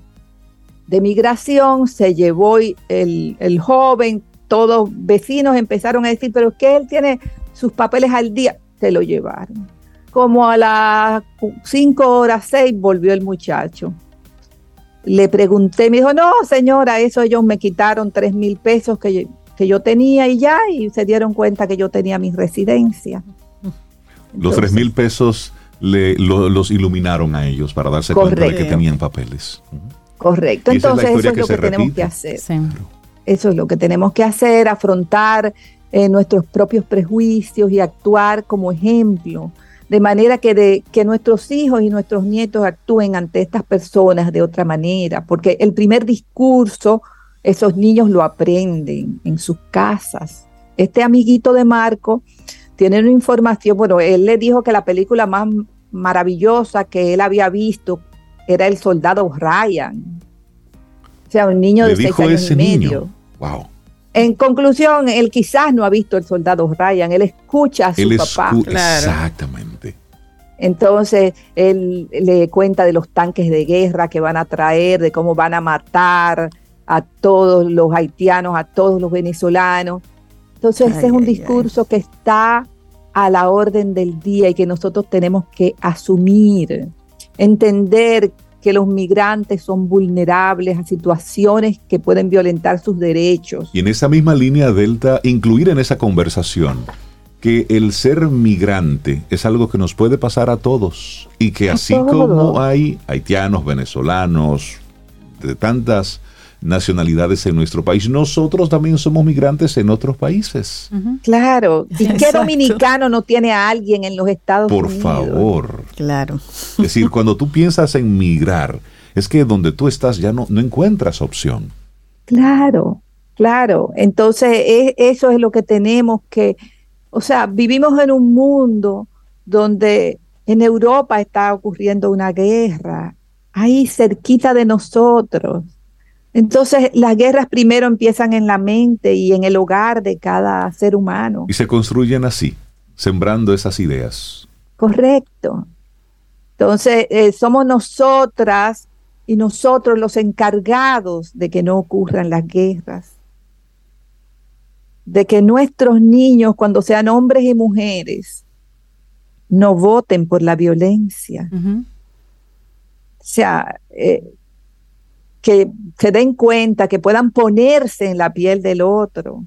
de migración, se llevó el, joven, todos vecinos empezaron a decir, pero es que él tiene sus papeles al día. se lo llevaron. Como a las cinco horas, seis, volvió el muchacho. Le pregunté, me dijo, no, señora, eso ellos me quitaron tres mil pesos que yo, que yo tenía y ya, y se dieron cuenta que yo tenía mi residencia. Los tres mil pesos le, los iluminaron a ellos para darse cuenta de que tenían papeles. Correcto, entonces eso es lo que, tenemos que hacer. Eso es lo que tenemos que hacer, afrontar eh, nuestros propios prejuicios y actuar como ejemplo, de manera que, de, que nuestros hijos y nuestros nietos actúen ante estas personas de otra manera, porque el primer discurso, esos niños lo aprenden en sus casas. Este amiguito de Marco tiene una información, bueno, él le dijo que la película más maravillosa que él había visto era El Soldado Ryan. O sea, un niño de seis años y medio. Wow. En conclusión, él quizás no ha visto el soldado Ryan, él escucha a su papá. Exactamente. Entonces, él le cuenta de los tanques de guerra que van a traer, de cómo van a matar a todos los haitianos, a todos los venezolanos. Entonces, ese es un discurso que está a la orden del día y que nosotros tenemos que asumir, entender que los migrantes son vulnerables a situaciones que pueden violentar sus derechos. Y en esa misma línea, Delta, incluir en esa conversación que el ser migrante es algo que nos puede pasar a todos y que así como hay haitianos, venezolanos, de tantas nacionalidades en nuestro país. Nosotros también somos migrantes en otros países. Claro. ¿Y qué dominicano no tiene a alguien en los Estados Por Unidos? Por favor. Claro. Es decir, cuando tú piensas en migrar, es que donde tú estás ya no, no encuentras opción. Claro, claro. Entonces, eso es lo que tenemos que, o sea, vivimos en un mundo donde en Europa está ocurriendo una guerra, ahí cerquita de nosotros entonces, las guerras primero empiezan en la mente y en el hogar de cada ser humano. Y se construyen así, sembrando esas ideas. Correcto. Entonces, eh, somos nosotras y nosotros los encargados de que no ocurran las guerras. De que nuestros niños, cuando sean hombres y mujeres, no voten por la violencia. O sea, eh, que se den cuenta, que puedan ponerse en la piel del otro.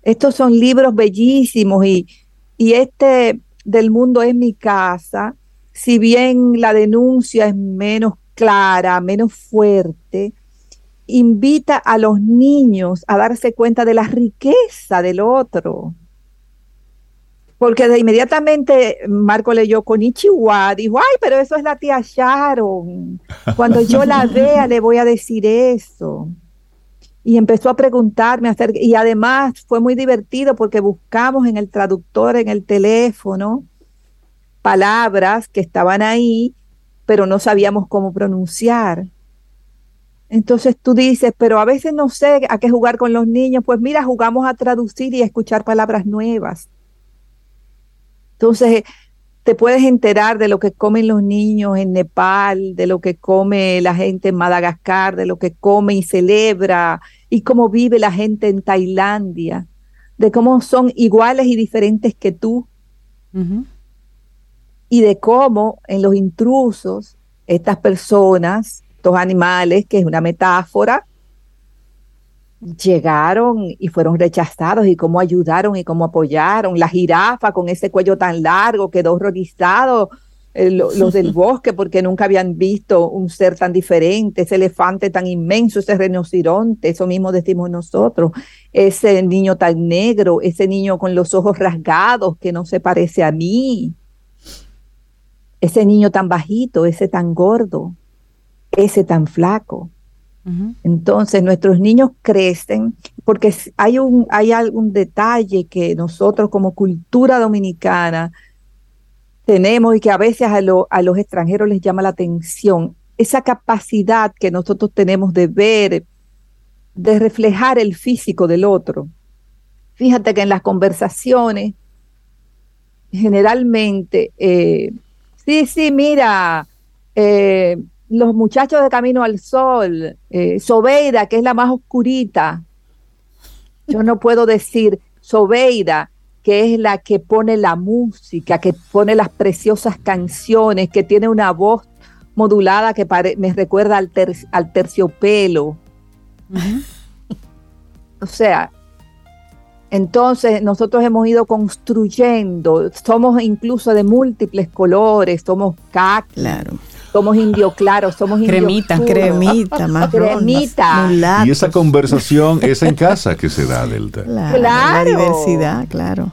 Estos son libros bellísimos y, y este del mundo es mi casa, si bien la denuncia es menos clara, menos fuerte, invita a los niños a darse cuenta de la riqueza del otro, porque de inmediatamente Marco leyó con Ichiwa, dijo, ay, pero eso es la tía Sharon. Cuando yo la vea le voy a decir eso. Y empezó a preguntarme, hacer, y además fue muy divertido porque buscamos en el traductor, en el teléfono, palabras que estaban ahí, pero no sabíamos cómo pronunciar. Entonces tú dices, pero a veces no sé a qué jugar con los niños. Pues mira, jugamos a traducir y a escuchar palabras nuevas. Entonces, te puedes enterar de lo que comen los niños en Nepal, de lo que come la gente en Madagascar, de lo que come y celebra, y cómo vive la gente en Tailandia, de cómo son iguales y diferentes que tú, y de cómo en los intrusos, estas personas, estos animales, que es una metáfora, llegaron y fueron rechazados y cómo ayudaron y cómo apoyaron. La jirafa con ese cuello tan largo quedó horrorizado. Eh, los del bosque porque nunca habían visto un ser tan diferente, ese elefante tan inmenso, ese rinoceronte, eso mismo decimos nosotros, ese niño tan negro, ese niño con los ojos rasgados que no se parece a mí, ese niño tan bajito, ese tan gordo, ese tan flaco. Entonces nuestros niños crecen porque hay, un, hay algún detalle que nosotros como cultura dominicana tenemos y que a veces a, a los extranjeros les llama la atención, esa capacidad que nosotros tenemos de ver, de reflejar el físico del otro. Fíjate que en las conversaciones, generalmente, eh, sí, sí, mira, eh, los muchachos de Camino al Sol, eh, Sobeida, que es la más oscurita. Yo no puedo decir Sobeida, que es la que pone la música, que pone las preciosas canciones, que tiene una voz modulada que me recuerda al, al terciopelo. o sea, entonces nosotros hemos ido construyendo, somos incluso de múltiples colores, somos caqui, claro. Somos indio claro, somos cremita, cremita, más cremita. Y esa conversación es en casa que se da, Delta. claro. La diversidad, claro.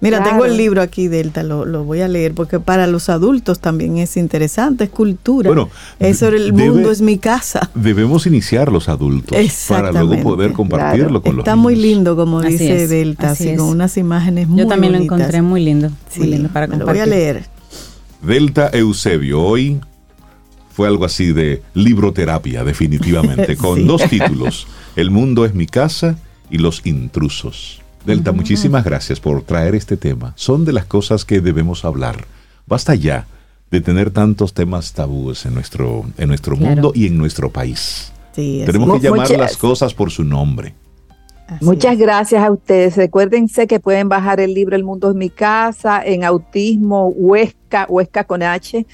Mira, tengo el libro aquí, Delta, lo, lo, voy a leer porque para los adultos también es interesante, es cultura. Bueno, eso el mundo es mi casa. Debemos iniciar los adultos para luego poder compartirlo con los Está muy lindo, como dice Delta, así, con unas imágenes muy Yo también lo encontré muy lindo, muy lindo para compartir. Lo voy a leer. Delta Eusebio, hoy fue algo así de libroterapia, definitivamente, con dos títulos, El mundo es mi casa y Los intrusos. Delta, muchísimas gracias por traer este tema. Son de las cosas que debemos hablar. Basta ya de tener tantos temas tabúes en nuestro, en nuestro mundo y en nuestro país. Tenemos que llamar las cosas por su nombre. Muchas gracias a ustedes. Recuérdense que pueden bajar el libro El mundo es mi casa en autismo huesca, huesca con h,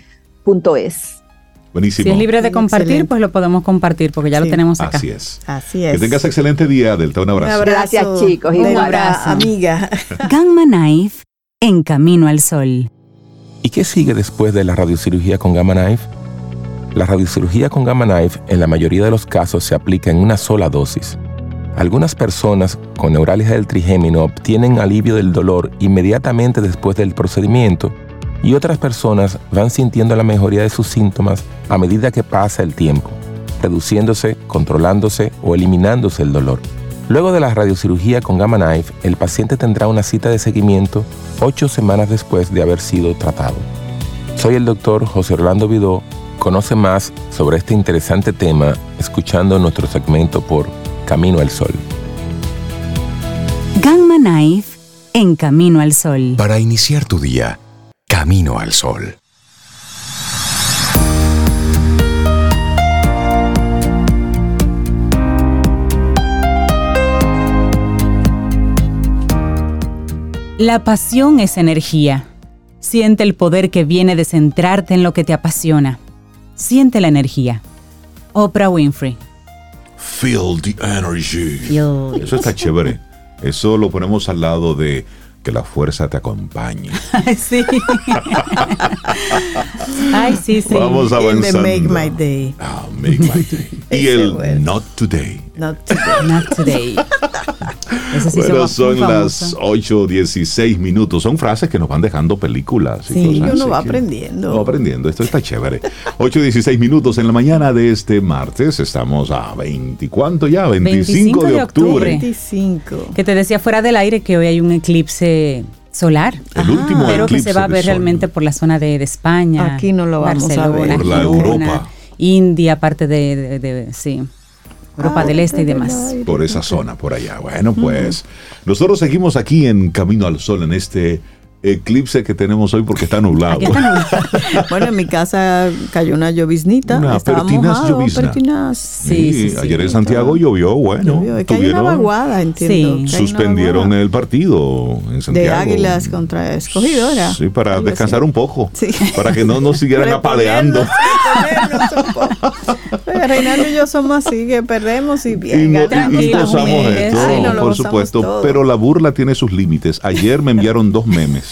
Buenísimo. Si es libre de compartir, pues lo podemos compartir porque ya lo tenemos acá. Así es. Así es. Que tengas excelente día, Delta. Un abrazo. Un abrazo Gracias, chicos. un abrazo. Amiga. Gamma Knife en camino al sol. ¿Y qué sigue después de la radiocirugía con Gamma Knife? La radiocirugía con Gamma Knife en la mayoría de los casos se aplica en una sola dosis. Algunas personas con neuralgia del trigémino obtienen alivio del dolor inmediatamente después del procedimiento y otras personas van sintiendo la mejoría de sus síntomas a medida que pasa el tiempo, reduciéndose, controlándose o eliminándose el dolor. Luego de la radiocirugía con Gamma Knife, el paciente tendrá una cita de seguimiento ocho semanas después de haber sido tratado. Soy el doctor José Orlando Vidó. Conoce más sobre este interesante tema escuchando nuestro segmento por Camino al Sol. Gamma Knife en Camino al Sol. Para iniciar tu día, Camino al Sol. La pasión es energía. Siente el poder que viene de centrarte en lo que te apasiona. Siente la energía. Oprah Winfrey. Feel the energy. Eso está chévere. Eso lo ponemos al lado de que la fuerza te acompañe. Ay, sí. Ay, sí, sí. Vamos avanzando. make my day. Ah, make my day. y el not today. Not today. Not today. bueno, son las 8.16 minutos. Son frases que nos van dejando películas. Y sí, uno va aprendiendo. Va aprendiendo. Esto está chévere. 8.16 minutos en la mañana de este martes. Estamos a 20. ¿Cuánto ya? 25, de, octubre. 25. Que te decía fuera del aire que hoy hay un eclipse solar. El último Pero que se va a ver realmente por la zona de, España. Aquí no lo vamos a ver. Por la Europa. India, parte de, de sí. Europa del Este y demás. Por esa zona, por allá. Bueno, pues nosotros seguimos aquí en Camino al Sol en este eclipse que tenemos hoy porque está nublado. bueno, en mi casa cayó una lloviznita. Una pertinaz llovizna. Sí, ayer en Santiago llovió, bueno. Es que hay una vaguada, entiendo. Suspendieron el partido en Santiago. De Águilas contra Escogidora. Sí, para descansar un poco. Para que no nos siguieran apaleando. Reinaldo y yo somos así, que perdemos y bien. Y, y, gozamos esto, por supuesto. Pero la burla tiene sus límites. Ayer me enviaron dos memes.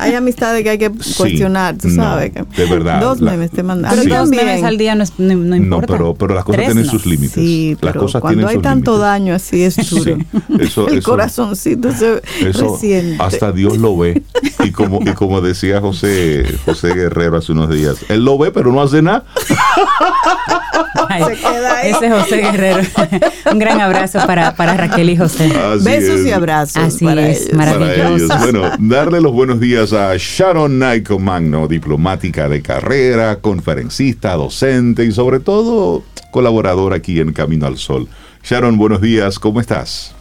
Hay amistades que hay que cuestionar, tú sabes. de verdad. Dos memes te mandan. Pero dos memes al día no, no, importa. No, pero, las cosas tienen sus límites. Sí, las cosas cuando hay tanto daño así es duro. eso, El corazoncito se eso, Hasta Dios lo ve. Y como, y como decía José, José Guerrero hace unos días, él lo ve pero no hace nada. se queda ahí. Ese es José Guerrero. Un gran abrazo para, para Raquel y José. Besos y abrazos. Así para es, ellos. maravilloso. Bueno, darle los buenos días a Sharon Naiko Magno, diplomática de carrera, conferencista, docente y sobre todo colaboradora aquí en Camino al Sol. Sharon, buenos días, ¿cómo estás?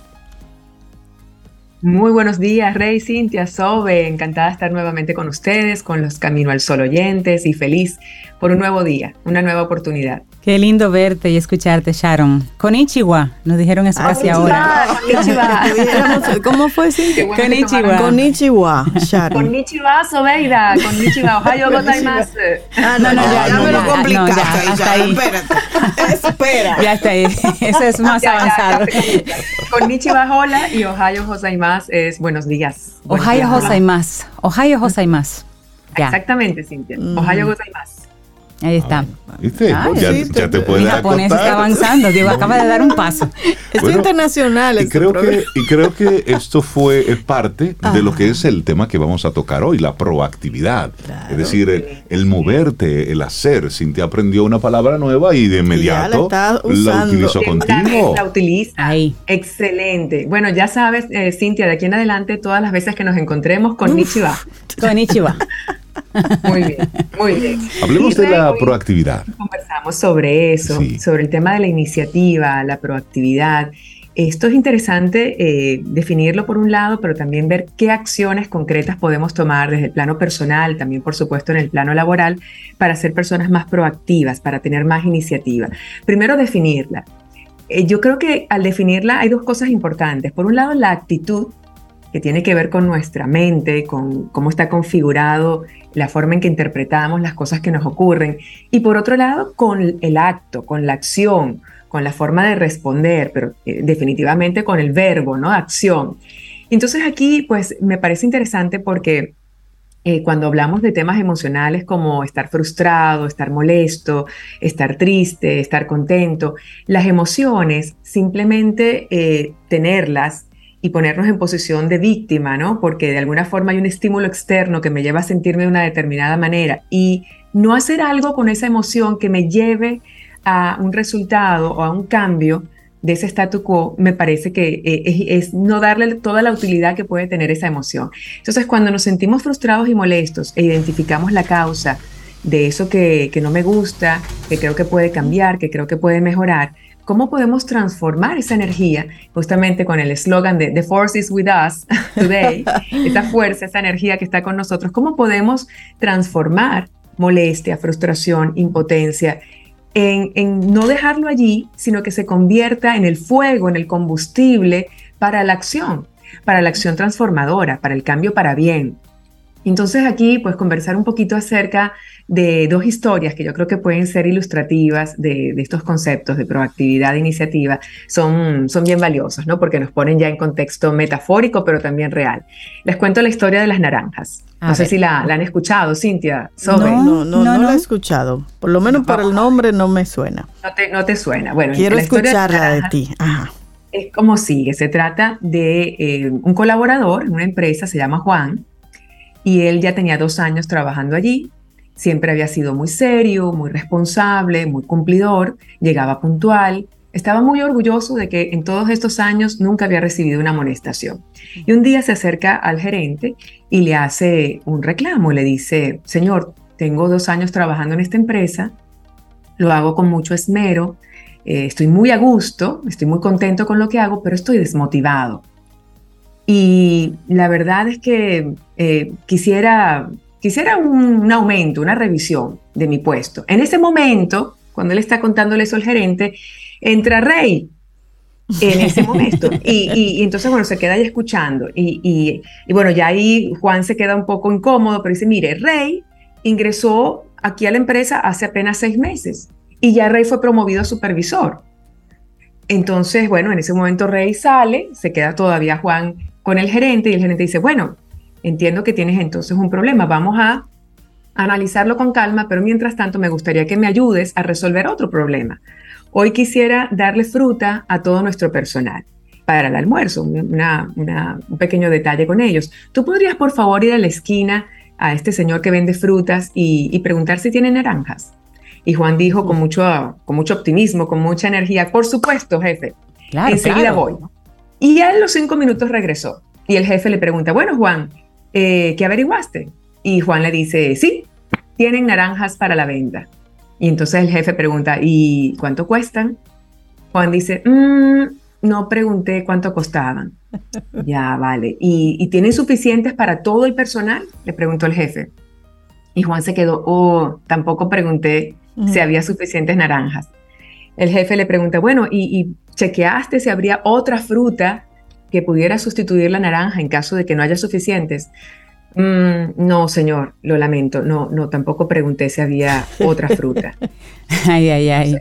Muy buenos días, Rey, Cintia, Sobe. Encantada de estar nuevamente con ustedes, con los Camino al Sol oyentes y feliz por un nuevo día, una nueva oportunidad. Qué lindo verte y escucharte, Sharon. Konichiwa, nos dijeron eso casi ahora. ¿Cómo fue, sí? Konichiwa. Konichiwa, Sharon. Konichiwa, Sobeida. Konichiwa, Ohio gozaimasu. Ah, no, no, ya, ya me lo complicaste. No, ya, hasta ahí. Espérate. Espera. Ya está ahí. Eso es más avanzado. Konnichiwa, hola, y Ohio gozaimasu es buenos días. Ohio gozaimasu. Ohio. Exactamente, Cintia. Ohio gozaimasu. Ahí está. ¿Viste? ya, te puedes Mi japonés está avanzando. Digo, acaba de dar un paso. Esto internacional. Y creo, que, y creo que esto fue parte de lo que es el tema que vamos a tocar hoy, la proactividad. Es decir, el, moverte, el hacer. Cintia aprendió una palabra nueva y de inmediato la, utilizó contigo. La utiliza. Ahí. Excelente. Bueno, ya sabes, eh, Cintia, de aquí en adelante, todas las veces que nos encontremos con Nichiba. Con Nichiba. Muy bien, muy bien. Hablemos de la proactividad. Conversamos sobre eso, sobre el tema de la iniciativa, la proactividad. Esto es interesante eh, definirlo por un lado, pero también ver qué acciones concretas podemos tomar desde el plano personal, también por supuesto en el plano laboral, para ser personas más proactivas, para tener más iniciativa. Primero, definirla. Eh, yo creo que al definirla hay dos cosas importantes. Por un lado, la actitud que tiene que ver con nuestra mente, con cómo está configurado la forma en que interpretamos las cosas que nos ocurren. Y por otro lado, con el acto, con la acción, con la forma de responder, pero eh, definitivamente con el verbo, ¿no? Acción. Entonces aquí, pues me parece interesante porque eh, cuando hablamos de temas emocionales como estar frustrado, estar molesto, estar triste, estar contento, las emociones, simplemente eh, tenerlas y ponernos en posición de víctima, ¿no? Porque de alguna forma hay un estímulo externo que me lleva a sentirme de una determinada manera y no hacer algo con esa emoción que me lleve a un resultado o a un cambio de ese statu quo, me parece que eh, es, no darle toda la utilidad que puede tener esa emoción. Entonces, cuando nos sentimos frustrados y molestos e identificamos la causa de eso que, que no me gusta, que creo que puede cambiar, que creo que puede mejorar, ¿Cómo podemos transformar esa energía? Justamente con el eslogan de The Force is with us today, esa fuerza, esa energía que está con nosotros, ¿cómo podemos transformar molestia, frustración, impotencia en, en, no dejarlo allí, sino que se convierta en el fuego, en el combustible para la acción, para la acción transformadora, para el cambio para bien. Entonces aquí, pues conversar un poquito acerca de dos historias que yo creo que pueden ser ilustrativas de, estos conceptos de proactividad e iniciativa son, son bien valiosos, ¿no? Porque nos ponen ya en contexto metafórico, pero también real. Les cuento la historia de las naranjas. no sé si la, han escuchado, Cintia. Sobe. No, no, no, la he escuchado. Por lo menos por el nombre no me suena. No te, no te suena. Bueno, quiero escucharla de, ti. Es como sigue. Se trata de eh, un colaborador en una empresa, se llama Juan, y él ya tenía dos años trabajando allí Siempre había sido muy serio, muy responsable, muy cumplidor, llegaba puntual. Estaba muy orgulloso de que en todos estos años nunca había recibido una amonestación. Y un día se acerca al gerente y le hace un reclamo. Le dice, señor, tengo dos años trabajando en esta empresa, lo hago con mucho esmero, eh, estoy muy a gusto, estoy muy contento con lo que hago, pero estoy desmotivado. Y la verdad es que eh, quisiera quisiera un, aumento, una revisión de mi puesto. En ese momento, cuando él está contándole eso al gerente, entra Rey en ese momento. Y, entonces, bueno, se queda ahí escuchando. Y, bueno, ya ahí Juan se queda un poco incómodo, pero dice, mire, Rey ingresó aquí a la empresa hace apenas seis meses y ya Rey fue promovido a supervisor. Entonces, bueno, en ese momento Rey sale, se queda todavía Juan con el gerente y el gerente dice, bueno, entiendo que tienes entonces un problema, vamos a analizarlo con calma, pero mientras tanto me gustaría que me ayudes a resolver otro problema. Hoy quisiera darle fruta a todo nuestro personal para el almuerzo, un pequeño detalle con ellos. ¿Tú podrías por favor ir a la esquina a este señor que vende frutas y, preguntar si tiene naranjas? Y Juan dijo con mucho, con mucho optimismo, con mucha energía, por supuesto, jefe, enseguida voy. Y a los cinco minutos regresó. Y el jefe le pregunta, bueno, Juan, eh, ¿qué averiguaste? Y Juan le dice, sí, tienen naranjas para la venta. Y entonces el jefe pregunta, ¿y cuánto cuestan? Juan dice, mm, no pregunté cuánto costaban. ya, vale. ¿Y, tienen suficientes para todo el personal? Le preguntó el jefe. Y Juan se quedó, oh, tampoco pregunté si había suficientes naranjas. El jefe le pregunta, bueno, ¿y, chequeaste si habría otra fruta que pudiera sustituir la naranja en caso de que no haya suficientes? Mm, no, señor, lo lamento. No, no, tampoco pregunté si había otra fruta. ay, ay, ay.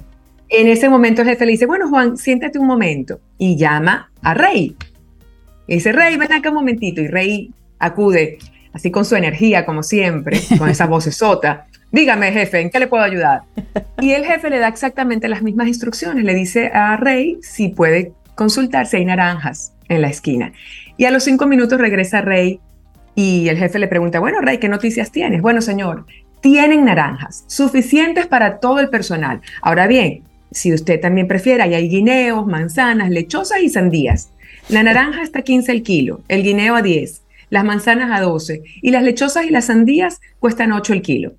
En ese momento el jefe le dice, bueno, Juan, siéntate un momento. Y llama a Rey. Y dice, Rey, ven acá un momentito. Y Rey acude, así con su energía, como siempre, con esa voz sota. Dígame, jefe, ¿en qué le puedo ayudar? Y el jefe le da exactamente las mismas instrucciones. Le dice a Rey si puede consultar si hay naranjas en la esquina. Y a los cinco minutos regresa Rey y el jefe le pregunta, bueno, Rey, ¿qué noticias tienes? Bueno, señor, tienen naranjas suficientes para todo el personal. Ahora bien, si usted también prefiere, ahí hay guineos, manzanas, lechosas y sandías. La naranja está a 15 el kilo, el guineo a 10, las manzanas a 12 y las lechosas y las sandías cuestan 8 el kilo.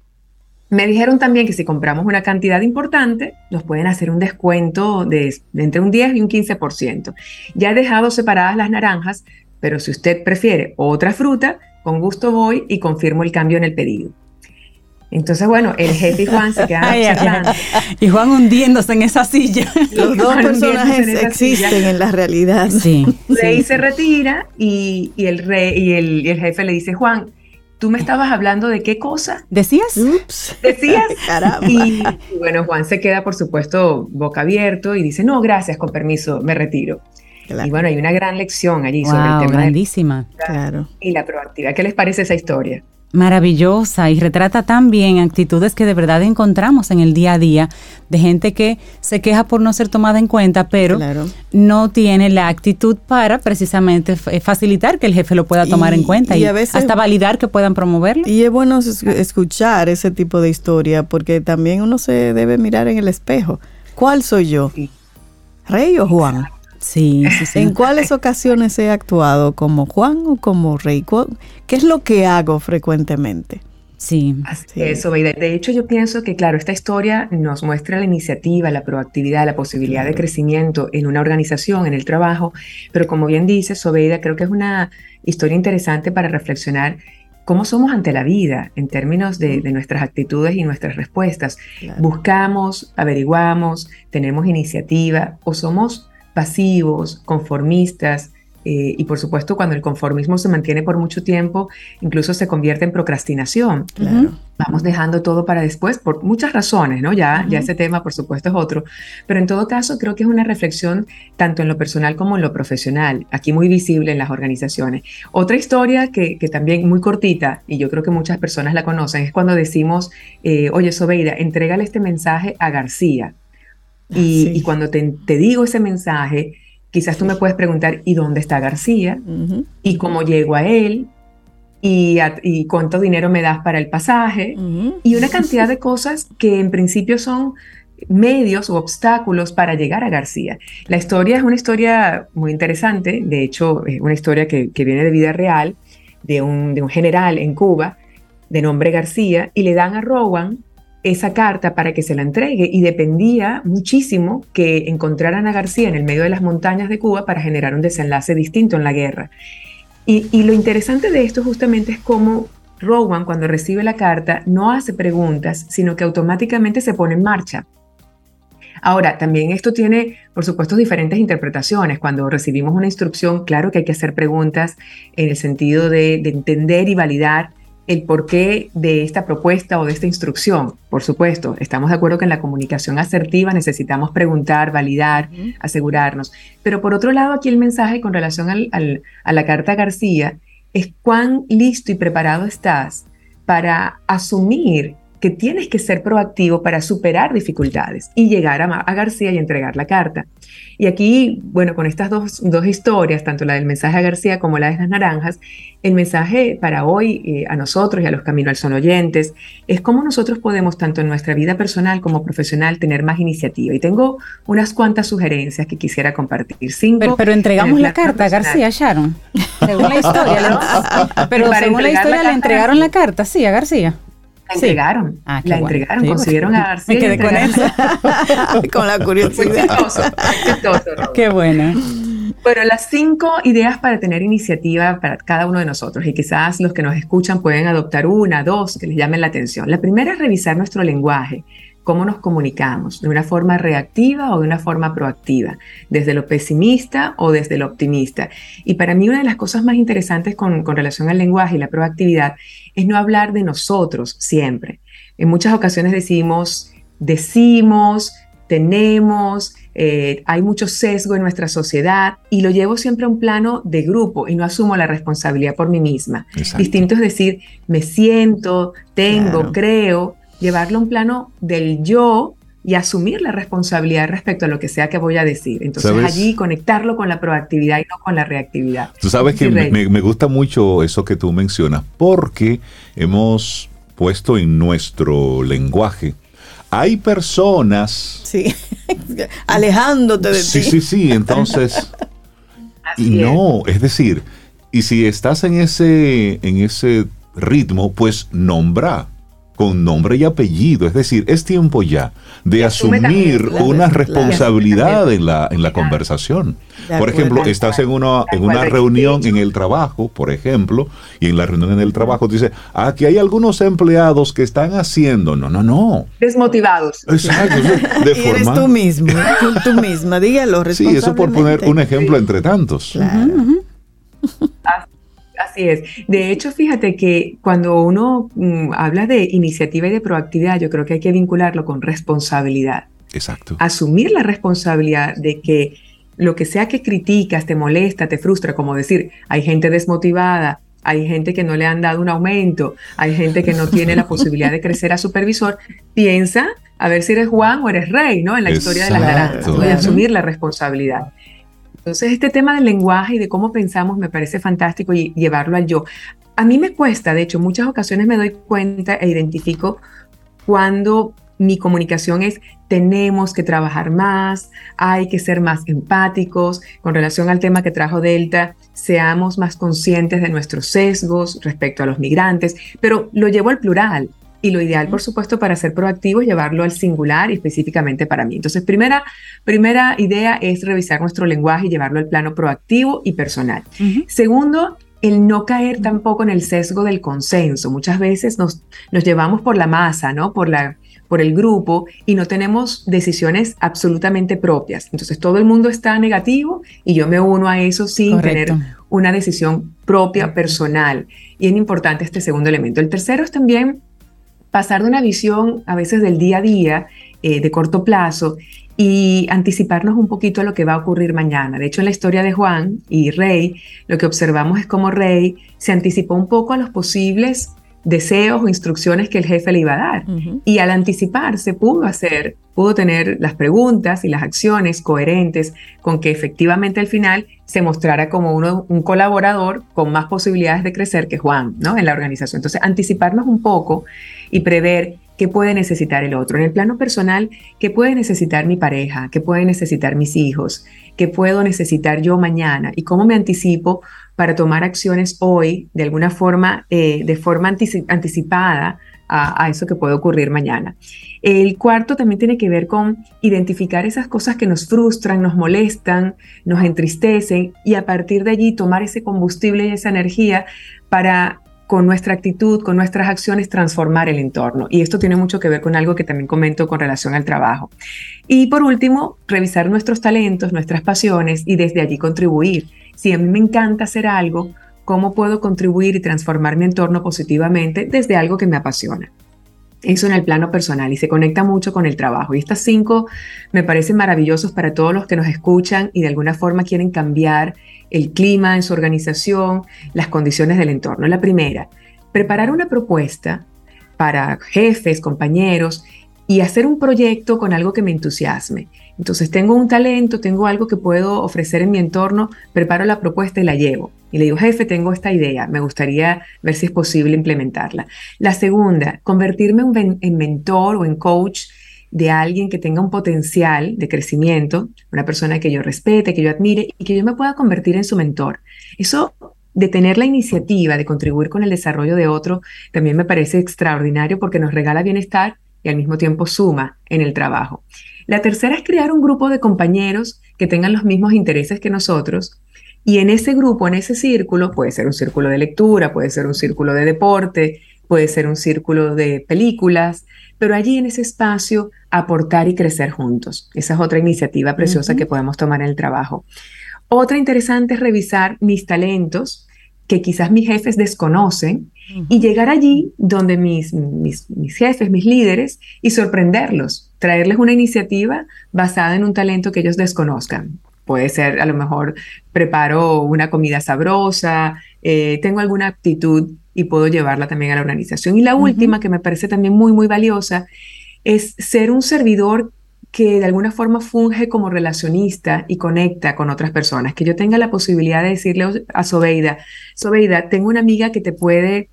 Me dijeron también que si compramos una cantidad importante, nos pueden hacer un descuento de, de, entre un 10 y un 15%. Ya he dejado separadas las naranjas, pero si usted prefiere otra fruta, con gusto voy y confirmo el cambio en el pedido. Entonces, bueno, el jefe y Juan se quedan charlando. Y Juan hundiéndose en esa silla. Los dos personajes existen en la realidad. Sí. Rey se retira y, el rey y el, jefe le dice, Juan, ¿tú me estabas hablando de qué cosa? ¿Decías? Ups. ¿Decías? Caramba. Y, bueno, Juan se queda, por supuesto, boca abierto y dice, no, gracias, con permiso, me retiro. Y bueno, hay una gran lección allí sobre el tema grandísima. claro. y la proactividad. ¿Qué les parece esa historia? Maravillosa y retrata tan bien actitudes que de verdad encontramos en el día a día de gente que se queja por no ser tomada en cuenta, pero no tiene la actitud para precisamente eh, facilitar que el jefe lo pueda tomar en cuenta y, hasta validar que puedan promoverlo. Y es bueno escuchar ese tipo de historia porque también uno se debe mirar en el espejo. ¿Cuál soy yo? ¿Rey o Juan? Sí, sí, ¿En cuáles ocasiones he actuado como Juan o como Rey? ¿Qué es lo que hago frecuentemente? Sí. Eso, de hecho yo pienso que, claro, esta historia nos muestra la iniciativa, la proactividad, la posibilidad de crecimiento en una organización, en el trabajo, pero como bien dice Sobeida, creo que es una historia interesante para reflexionar cómo somos ante la vida en términos de, nuestras actitudes y nuestras respuestas. Buscamos, averiguamos, tenemos iniciativa o somos pasivos, conformistas, eh, y por supuesto cuando el conformismo se mantiene por mucho tiempo, incluso se convierte en procrastinación. Vamos dejando todo para después por muchas razones, ¿no? Ya, ya ese tema por supuesto es otro, pero en todo caso creo que es una reflexión tanto en lo personal como en lo profesional, aquí muy visible en las organizaciones. Otra historia que, también muy cortita, y yo creo que muchas personas la conocen, es cuando decimos, eh, oye Sobeida, entrégale este mensaje a García. Y, cuando te, digo ese mensaje, quizás tú me puedes preguntar, ¿y dónde está García? ¿Y cómo llego a él? ¿Y, y cuánto dinero me das para el pasaje? Y una cantidad de cosas que en principio son medios o obstáculos para llegar a García. La historia es una historia muy interesante, de hecho, es una historia que, viene de vida real, de un, de un general en Cuba, de nombre García, y le dan a Rowan esa carta para que se la entregue y dependía muchísimo que encontraran a García en el medio de las montañas de Cuba para generar un desenlace distinto en la guerra. Y, lo interesante de esto justamente es cómo Rowan cuando recibe la carta no hace preguntas, sino que automáticamente se pone en marcha. Ahora, también esto tiene, por supuesto, diferentes interpretaciones. Cuando recibimos una instrucción, claro que hay que hacer preguntas en el sentido de entender y validar el porqué de esta propuesta o de esta instrucción. Por supuesto, estamos de acuerdo que en la comunicación asertiva necesitamos preguntar, validar, asegurarnos. Pero por otro lado, aquí el mensaje con relación a la carta García es cuán listo y preparado estás para asumir que tienes que ser proactivo para superar dificultades y llegar a, García y entregar la carta. Y aquí, bueno, con estas dos, historias, tanto la del mensaje a García como la de las naranjas, el mensaje para hoy eh, a nosotros y a los Camino al Son oyentes es cómo nosotros podemos, tanto en nuestra vida personal como profesional, tener más iniciativa. Y tengo unas cuantas sugerencias que quisiera compartir. Cinco pero, entregamos la carta a García, Sharon. Según la historia. pero según la historia le entregaron la carta, sí, a García. La entregaron, ah, la entregaron, consiguieron a García. Me quedé con eso. con la curiosidad. Qué buena. Bueno, las cinco ideas para tener iniciativa para cada uno de nosotros y quizás los que nos escuchan pueden adoptar una, dos que les llamen la atención. La primera es revisar nuestro lenguaje cómo nos comunicamos, de una forma reactiva o de una forma proactiva, desde lo pesimista o desde lo optimista. Y para mí una de las cosas más interesantes con, con relación al lenguaje y la proactividad es no hablar de nosotros siempre. En muchas ocasiones decimos, decimos, tenemos, eh, hay mucho sesgo en nuestra sociedad y lo llevo siempre a un plano de grupo y no asumo la responsabilidad por mí misma. Distinto es decir, me siento, tengo, creo, llevarlo a un plano del yo y asumir la responsabilidad respecto a lo que sea que voy a decir. Entonces allí conectarlo con la proactividad y no con la reactividad. Tú sabes que me, me, gusta mucho eso que tú mencionas porque hemos puesto en nuestro lenguaje hay personas. Sí, alejándote de sí, ti. Sí, sí, sí. Entonces. y no, es decir, y si estás en ese, en ese ritmo, pues nombra con nombre y apellido. Es decir, es tiempo ya de asumir una responsabilidad en la, en la conversación. Por ejemplo, estás en una, en una reunión en el trabajo, por ejemplo, y en la reunión en el trabajo dice, aquí hay algunos empleados que están haciendo, no, no, no. Desmotivados. Exacto. De eres tú mismo, tú, misma, dígalo. Sí, eso por poner un ejemplo entre tantos. Así es. De hecho, fíjate que cuando uno mm, habla de iniciativa y de proactividad, yo creo que hay que vincularlo con responsabilidad. Exacto. Asumir la responsabilidad de que lo que sea que criticas, te molesta, te frustra, como decir, hay gente desmotivada, hay gente que no le han dado un aumento, hay gente que no tiene la posibilidad de crecer a supervisor, piensa a ver si eres Juan o eres rey, ¿no? En la historia de las naranjas, a asumir la responsabilidad. Entonces, este tema del lenguaje y de cómo pensamos me parece fantástico y llevarlo al yo. A mí me cuesta, de hecho, muchas ocasiones me doy cuenta e identifico cuando mi comunicación es tenemos que trabajar más, hay que ser más empáticos. Con relación al tema que trajo Delta, seamos más conscientes de nuestros sesgos respecto a los migrantes, pero lo llevo al plural. Y lo ideal, por supuesto, para ser proactivo es llevarlo al singular y específicamente para mí. Entonces, primera, primera idea es revisar nuestro lenguaje y llevarlo al plano proactivo y personal. Segundo, el no caer tampoco en el sesgo del consenso. Muchas veces nos, nos llevamos por la masa, ¿no? Por la, por el grupo y no tenemos decisiones absolutamente propias. Entonces todo el mundo está negativo y yo me uno a eso sin tener una decisión propia, personal. Y es importante este segundo elemento. El tercero es también pasar de una visión a veces del día a día, eh, de corto plazo, y anticiparnos un poquito a lo que va a ocurrir mañana. De hecho, en la historia de Juan y Rey, lo que observamos es cómo Rey se anticipó un poco a los posibles deseos o instrucciones que el jefe le iba a dar. Y al anticiparse pudo hacer, pudo tener las preguntas y las acciones coherentes con que efectivamente al final se mostrara como uno, un colaborador con más posibilidades de crecer que Juan, ¿no? En la organización. Entonces, anticiparnos un poco y prever qué puede necesitar el otro. En el plano personal, qué puede necesitar mi pareja, qué puede necesitar mis hijos, qué puedo necesitar yo mañana y cómo me anticipo para tomar acciones hoy de alguna forma, eh, de forma anticipada a, eso que puede ocurrir mañana. El cuarto también tiene que ver con identificar esas cosas que nos frustran, nos molestan, nos entristecen y a partir de allí tomar ese combustible y esa energía para con nuestra actitud, con nuestras acciones, transformar el entorno. Y esto tiene mucho que ver con algo que también comento con relación al trabajo. Y por último, revisar nuestros talentos, nuestras pasiones y desde allí contribuir si a mí me encanta hacer algo, ¿cómo puedo contribuir y transformar mi entorno positivamente desde algo que me apasiona? Eso en el plano personal y se conecta mucho con el trabajo. Y estas cinco me parecen maravillosos para todos los que nos escuchan y de alguna forma quieren cambiar el clima en su organización, las condiciones del entorno. La primera, preparar una propuesta para jefes, compañeros y hacer un proyecto con algo que me entusiasme. Entonces tengo un talento, tengo algo que puedo ofrecer en mi entorno, preparo la propuesta y la llevo. Y le digo, jefe, tengo esta idea, me gustaría ver si es posible implementarla. La segunda, convertirme en mentor o en coach de alguien que tenga un potencial de crecimiento, una persona que yo respete, que yo admire y que yo me pueda convertir en su mentor. Eso de tener la iniciativa de contribuir con el desarrollo de otro también me parece extraordinario porque nos regala bienestar y al mismo tiempo suma en el trabajo. La tercera es crear un grupo de compañeros que tengan los mismos intereses que nosotros y en ese grupo, en ese círculo, puede ser un círculo de lectura, puede ser un círculo de deporte, puede ser un círculo de películas, pero allí en ese espacio aportar y crecer juntos. Esa es otra iniciativa preciosa que podemos tomar en el trabajo. Otra interesante es revisar mis talentos que quizás mis jefes desconocen y llegar allí donde mis, mis, jefes, mis líderes, y sorprenderlos, traerles una iniciativa basada en un talento que ellos desconozcan. Puede ser, a lo mejor, preparo una comida sabrosa, eh, tengo alguna aptitud y puedo llevarla también a la organización. Y la última, que me parece también muy, muy valiosa, es ser un servidor que de alguna forma funge como relacionista y conecta con otras personas, que yo tenga la posibilidad de decirle a Sobeida, Sobeida, tengo una amiga que te puede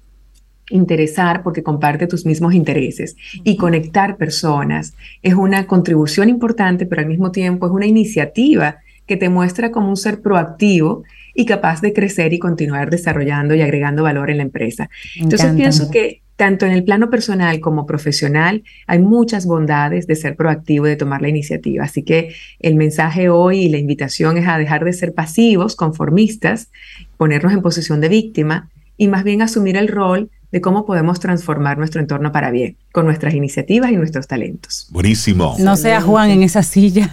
interesar porque comparte tus mismos intereses y conectar personas. Es una contribución importante, pero al mismo tiempo es una iniciativa que te muestra como un ser proactivo y capaz de crecer y continuar desarrollando y agregando valor en la empresa. Entonces pienso que tanto en el plano personal como profesional, hay muchas bondades de ser proactivo y de tomar la iniciativa. Así que el mensaje hoy y la invitación es a dejar de ser pasivos, conformistas, ponernos en posición de víctima y más bien asumir el rol de cómo podemos transformar nuestro entorno para bien, con nuestras iniciativas y nuestros talentos. Buenísimo. No sea Juan en esa silla.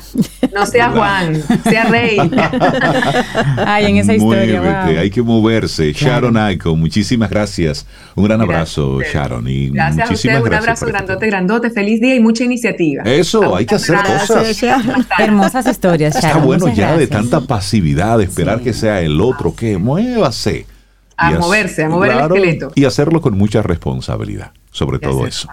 No sea Juan, sea Rey. Ay, en esa historia. Hay que moverse. Sharon Aiko, muchísimas gracias. Un gran abrazo, Sharon. Y gracias a usted, un abrazo grandote, grandote. Feliz día y mucha iniciativa. Eso, hay que hacer cosas. Hermosas historias, Sharon. Está bueno ya de tanta pasividad, de esperar que sea el otro que muévase a moverse, a mover el esqueleto. Y hacerlo con mucha responsabilidad, sobre todo eso.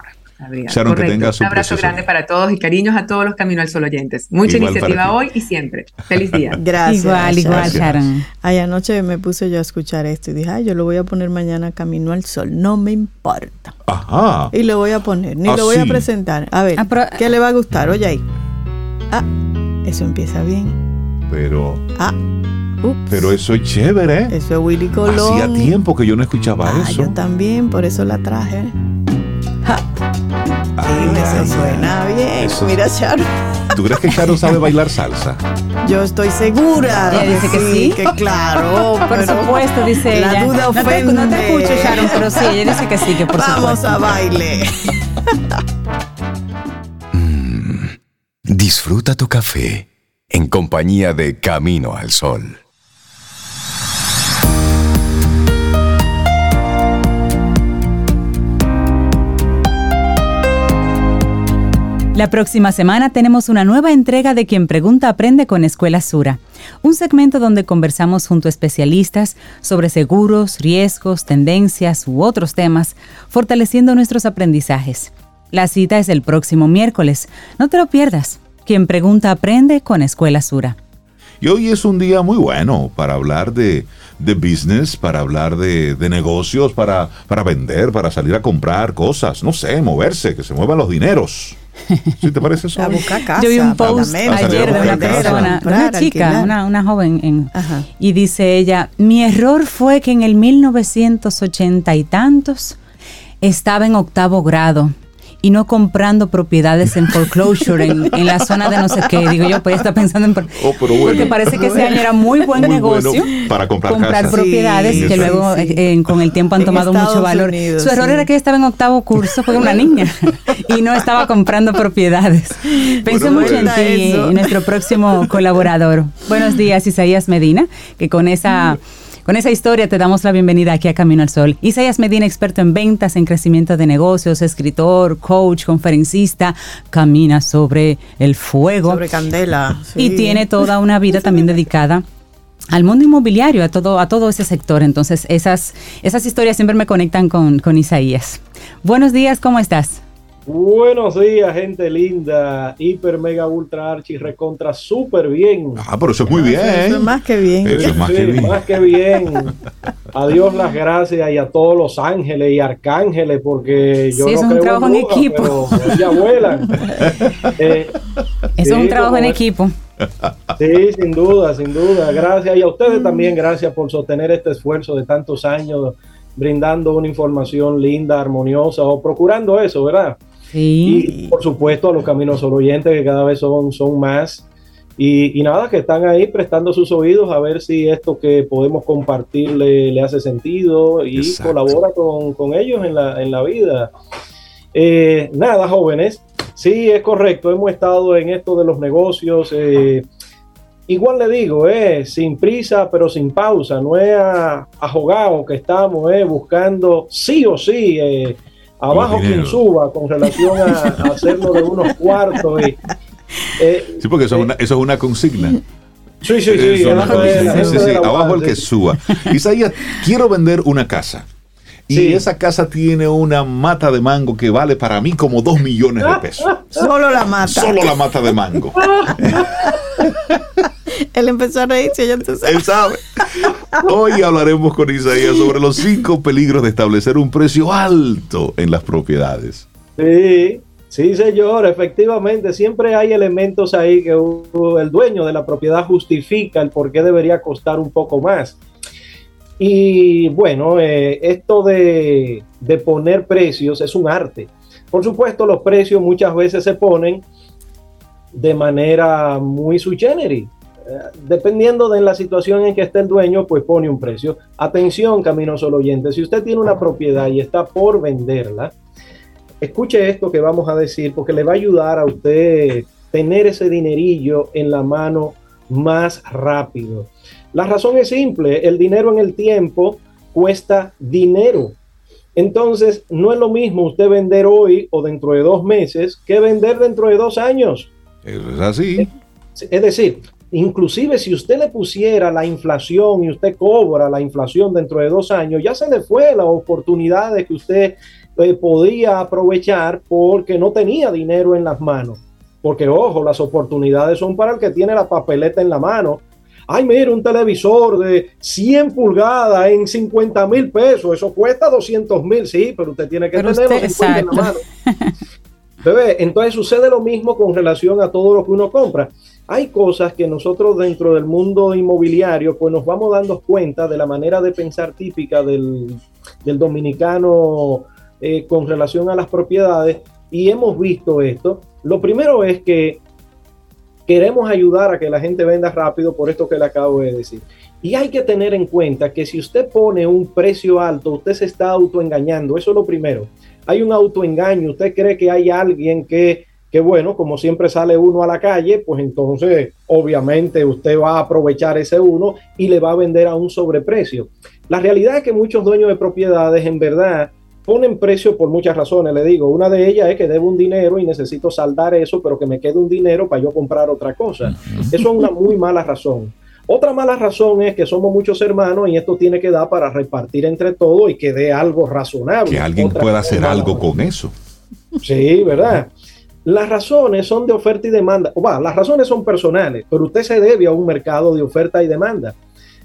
Sharon, que tengas un abrazo grande para todos y cariños a todos los Camino al Sol oyentes. Mucha iniciativa hoy y siempre. Feliz día. Gracias. Igual, igual, Sharon. Ay, anoche me puse yo a escuchar esto y dije, ay, yo lo voy a poner mañana Camino al Sol. No me importa. Ajá. Y lo voy a poner, ni lo voy a presentar. A ver, ah, ¿qué le va a gustar? Oye ahí. Ah, eso empieza bien. Pero. Ah. Pero eso es chévere. Eso es Willy Colón. Hacía tiempo que yo no escuchaba ah, eso. Yo también, por eso la traje. Ja. eso suena bien. Mira, Charo. ¿Tú crees que Charo sabe bailar salsa? Yo estoy segura. Ella dice que sí. Que claro. Por supuesto, dice la ella. duda ofende. No te, escucho, Sharon, pero sí, ella dice que sí, que por Vamos supuesto. Vamos a baile. Mm, disfruta tu café en compañía de Camino al Sol. La próxima semana tenemos una nueva entrega de Quien Pregunta Aprende con Escuela Sura, un segmento donde conversamos junto a especialistas sobre seguros, riesgos, tendencias u otros temas, fortaleciendo nuestros aprendizajes. La cita es el próximo miércoles, no te lo pierdas. Quien Pregunta Aprende con Escuela Sura. Y hoy es un día muy bueno para hablar de, business, para hablar de, negocios, para, para vender, para salir a comprar cosas, no sé, moverse, que se muevan los dineros. ¿Sí te parece eso? Yo vi un post ayer de una persona, una chica, una, joven, y dice ella, mi error fue que en el 1980 y tantos estaba en octavo grado y no comprando propiedades en foreclosure en, la zona de no sé qué. Digo yo, pues está pensando en... Oh, porque parece que ese año era muy buen negocio para comprar, propiedades que luego eh, con el tiempo han tomado mucho valor. Su error era que ella estaba en octavo curso, fue una niña, y no estaba comprando propiedades. Pensé mucho en ti, nuestro próximo colaborador. Buenos días, Isaías Medina, que con esa con esa historia te damos la bienvenida aquí a Camino al Sol. Isaías Medina, experto en ventas, en crecimiento de negocios, escritor, coach, conferencista, camina sobre el fuego. Sobre candela. Y tiene toda una vida también dedicada al mundo inmobiliario, a todo, a todo ese sector. Entonces, esas, esas historias siempre me conectan con, con Isaías. Buenos días, ¿cómo estás? Buenos días, gente linda. Hiper, mega, ultra, archi, recontra, súper bien. Ah, pero eso es muy bien. Eso es más que bien. Eso es más que bien. Más que bien. A Dios las gracias y a todos los ángeles y arcángeles, porque yo sí, no es un trabajo en, equipo. Pero ya vuelan. Eh, eso es un trabajo en equipo. Sí, sin duda, sin duda. Gracias. Y a ustedes también, gracias por sostener este esfuerzo de tantos años brindando una información linda, armoniosa o procurando eso, ¿verdad? Y por supuesto a los caminos oyentes que cada vez son, son más. Y, nada, que están ahí prestando sus oídos a ver si esto que podemos compartir le, hace sentido y colabora con, ellos en la, en la vida. Eh, nada, jóvenes, sí, es correcto, hemos estado en esto de los negocios. Eh, igual le digo, eh, sin prisa, pero sin pausa, no es a, a que estamos eh, buscando sí o sí. Abajo quien suba con relación a, hacerlo de unos cuartos. Y, sí, porque eso, es una, eso es una consigna. Sí, sí, sí. abajo el que suba. Isaías, quiero vender una casa. Y esa casa tiene una mata de mango que vale para mí como dos millones de pesos. Solo la mata. Solo la mata de mango. Él empezó a reírse, ya entonces. Él sabe. Hoy hablaremos con Isaías sobre los cinco peligros de establecer un precio alto en las propiedades. Sí, sí, señor, efectivamente. Siempre hay elementos ahí que el dueño de la propiedad justifica el por qué debería costar un poco más. Y bueno, eh, esto de, poner precios es un arte. Por supuesto, los precios muchas veces se ponen de manera muy sui generis. Dependiendo de la situación en que esté el dueño, pues pone un precio. Atención, Camino Solo Oyente, si usted tiene una propiedad y está por venderla, escuche esto que vamos a decir porque le va a ayudar a usted tener ese dinerillo en la mano más rápido. La razón es simple, el dinero en el tiempo cuesta dinero. Entonces, no es lo mismo usted vender hoy o dentro de dos meses que vender dentro de dos años. es así. Es decir, inclusive si usted le pusiera la inflación y usted cobra la inflación dentro de dos años, ya se le fue la oportunidad de que usted eh, podía aprovechar porque no tenía dinero en las manos. Porque, ojo, las oportunidades son para el que tiene la papeleta en la mano ay, mira, un televisor de 100 pulgadas en 50 mil pesos, eso cuesta 200 mil, sí, pero usted tiene que tenerlo en la mano. Bebé, entonces sucede lo mismo con relación a todo lo que uno compra. Hay cosas que nosotros dentro del mundo inmobiliario, pues nos vamos dando cuenta de la manera de pensar típica del, dominicano eh, con relación a las propiedades y hemos visto esto. Lo primero es que queremos ayudar a que la gente venda rápido por esto que le acabo de decir. Y hay que tener en cuenta que si usted pone un precio alto, usted se está autoengañando. Eso es lo primero. Hay un autoengaño. Usted cree que hay alguien que, que, bueno, como siempre sale uno a la calle, pues entonces obviamente usted va a aprovechar ese uno y le va a vender a un sobreprecio. La realidad es que muchos dueños de propiedades en verdad ponen precio por muchas razones, le digo. Una de ellas es que debo un dinero y necesito saldar eso, pero que me quede un dinero para yo comprar otra cosa. Eso es una muy mala razón. Otra mala razón es que somos muchos hermanos y esto tiene que dar para repartir entre todos y que dé algo razonable. Que alguien pueda hacer algo con eso. Sí, ¿verdad? Las razones son de oferta y demanda. O va, las razones son personales, pero usted se debe a un mercado de oferta y demanda.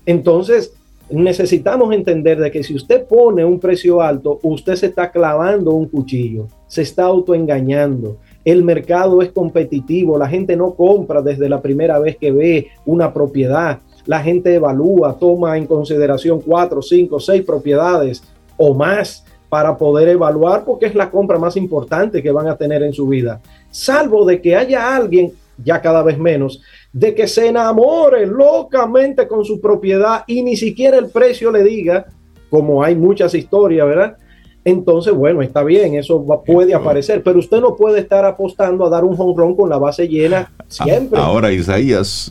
Entonces, necesitamos entender de que si usted pone un precio alto, usted se está clavando un cuchillo, se está autoengañando. El mercado es competitivo, la gente no compra desde la primera vez que ve una propiedad. La gente evalúa, toma en consideración cuatro, cinco, seis propiedades o más para poder evaluar porque es la compra más importante que van a tener en su vida. Salvo de que haya alguien, ya cada vez menos, de que se enamore locamente con su propiedad y ni siquiera el precio le diga, como hay muchas historias, ¿verdad? Entonces, bueno, está bien, eso puede aparecer, pero usted no puede estar apostando a dar un jonrón con la base llena siempre. Ahora, Isaías,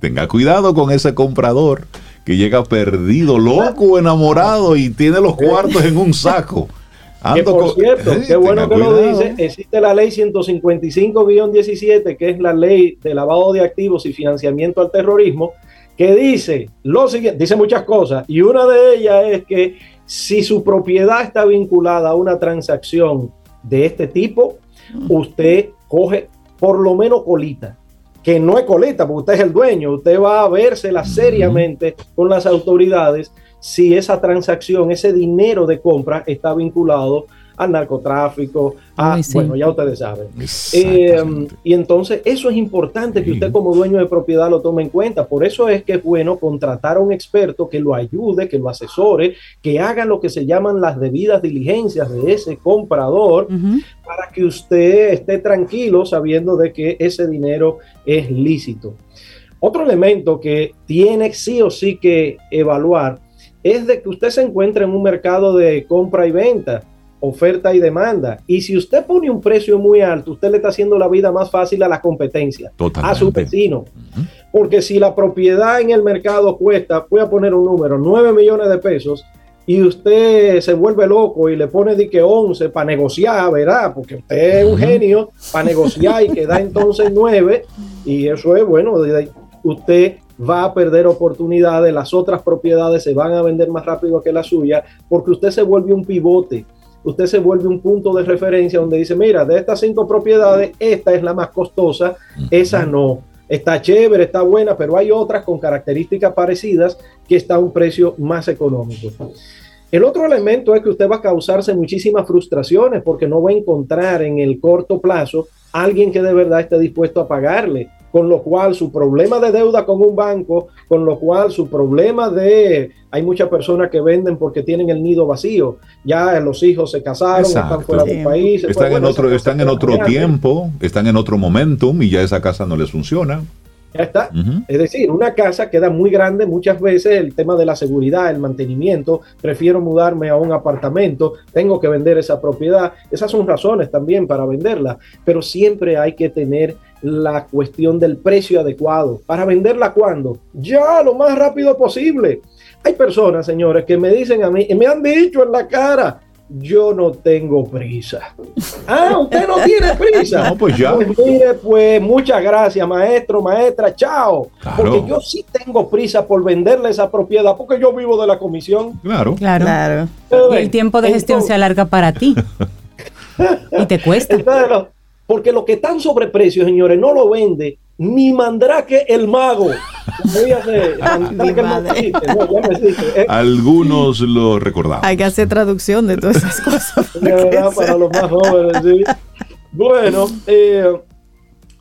tenga cuidado con ese comprador que llega perdido, loco, enamorado y tiene los cuartos en un saco. Que por cierto, qué bueno que lo dice, existe la ley 155-17, que es la ley de lavado de activos y financiamiento al terrorismo, que dice lo siguiente, dice muchas cosas, y una de ellas es que si su propiedad está vinculada a una transacción de este tipo, usted coge por lo menos colita, que no es colita, porque usted es el dueño, usted va a vérsela seriamente con las autoridades si esa transacción, ese dinero de compra está vinculado al narcotráfico, a, bueno, ya ustedes saben. Eh, y entonces eso es importante que usted como dueño de propiedad lo tome en cuenta. Por eso es que es bueno contratar a un experto que lo ayude, que lo asesore, que haga lo que se llaman las debidas diligencias de ese comprador para que usted esté tranquilo sabiendo de que ese dinero es lícito. Otro elemento que tiene sí o sí que evaluar es de que usted se encuentre en un mercado de compra y venta. Oferta y demanda. Y si usted pone un precio muy alto, usted le está haciendo la vida más fácil a la competencia, a su vecino. Porque si la propiedad en el mercado cuesta, voy a poner un número, 9 millones de pesos, y usted se vuelve loco y le pone de que 11 para negociar, ¿verdad? Porque usted es un genio para negociar y queda entonces 9 y eso es bueno, usted va a perder oportunidades, las otras propiedades se van a vender más rápido que la suya porque usted se vuelve un pivote, usted se vuelve un punto de referencia donde dice, mira, de estas cinco propiedades, esta es la más costosa, esa no. Está chévere, está buena, pero hay otras con características parecidas que está a un precio más económico. El otro elemento es que usted va a causarse muchísimas frustraciones porque no va a encontrar en el corto plazo alguien que de verdad esté dispuesto a pagarle, con lo cual su problema de deuda con un banco, con lo cual su problema de, hay muchas personas que venden porque tienen el nido vacío, ya los hijos se casaron, están fuera del país. Están, en otro, están en otro tiempo, están en otro momentum y ya esa casa no les funciona. Ya está. Es decir, una casa queda muy grande muchas veces, el tema de la seguridad, el mantenimiento, prefiero mudarme a un apartamento, tengo que vender esa propiedad. Esas son razones también para venderla, pero siempre hay que tener la cuestión del precio adecuado. ¿Para venderla cuándo? Ya, lo más rápido posible. Hay personas, señores, que me dicen a mí, y me han dicho en la cara, yo no tengo prisa. Ah, usted no tiene prisa. No, pues ya. Pues mire, pues muchas gracias, maestro, maestra, chao. Porque yo sí tengo prisa por venderle esa propiedad, porque yo vivo de la comisión. Claro. Claro. Y el tiempo de gestión se alarga para ti. y te cuesta. Porque lo que están sobreprecio, señores, no lo vende ni Mandrake el mago. Algunos lo recordamos. Hay que hacer traducción de todas esas cosas. para los más jóvenes, Bueno, eh,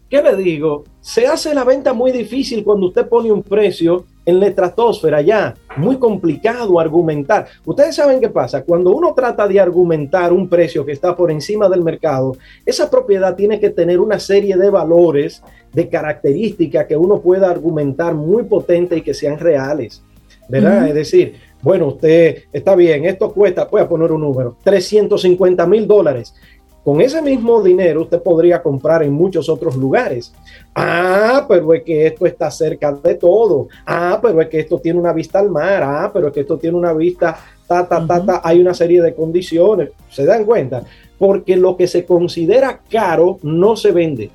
¿qué le digo? Se hace la venta muy difícil cuando usted pone un precio en la estratosfera ya, muy complicado argumentar. Ustedes saben qué pasa, cuando uno trata de argumentar un precio que está por encima del mercado, esa propiedad tiene que tener una serie de valores, de características que uno pueda argumentar muy potente y que sean reales, ¿verdad? Es decir, bueno, usted está bien, esto cuesta, voy a poner un número, 350 mil dólares. Con ese mismo dinero usted podría comprar en muchos otros lugares. Ah, pero es que esto está cerca de todo. Ah, pero es que esto tiene una vista al mar. Ah, pero es que esto tiene una vista, ta, ta, ta, ta. Hay una serie de condiciones. ¿Se dan cuenta? Porque lo que se considera caro no se vende.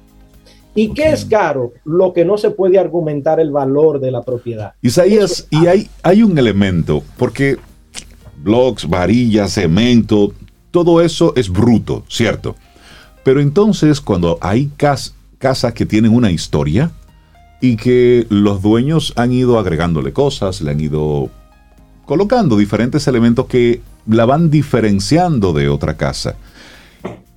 ¿Y qué es caro? Lo que no se puede argumentar el valor de la propiedad. Isaías, y hay, hay un elemento, porque blogs, varillas, cemento, todo eso es bruto, ¿cierto? Pero entonces cuando hay casas que tienen una historia y que los dueños han ido agregándole cosas, le han ido colocando diferentes elementos que la van diferenciando de otra casa.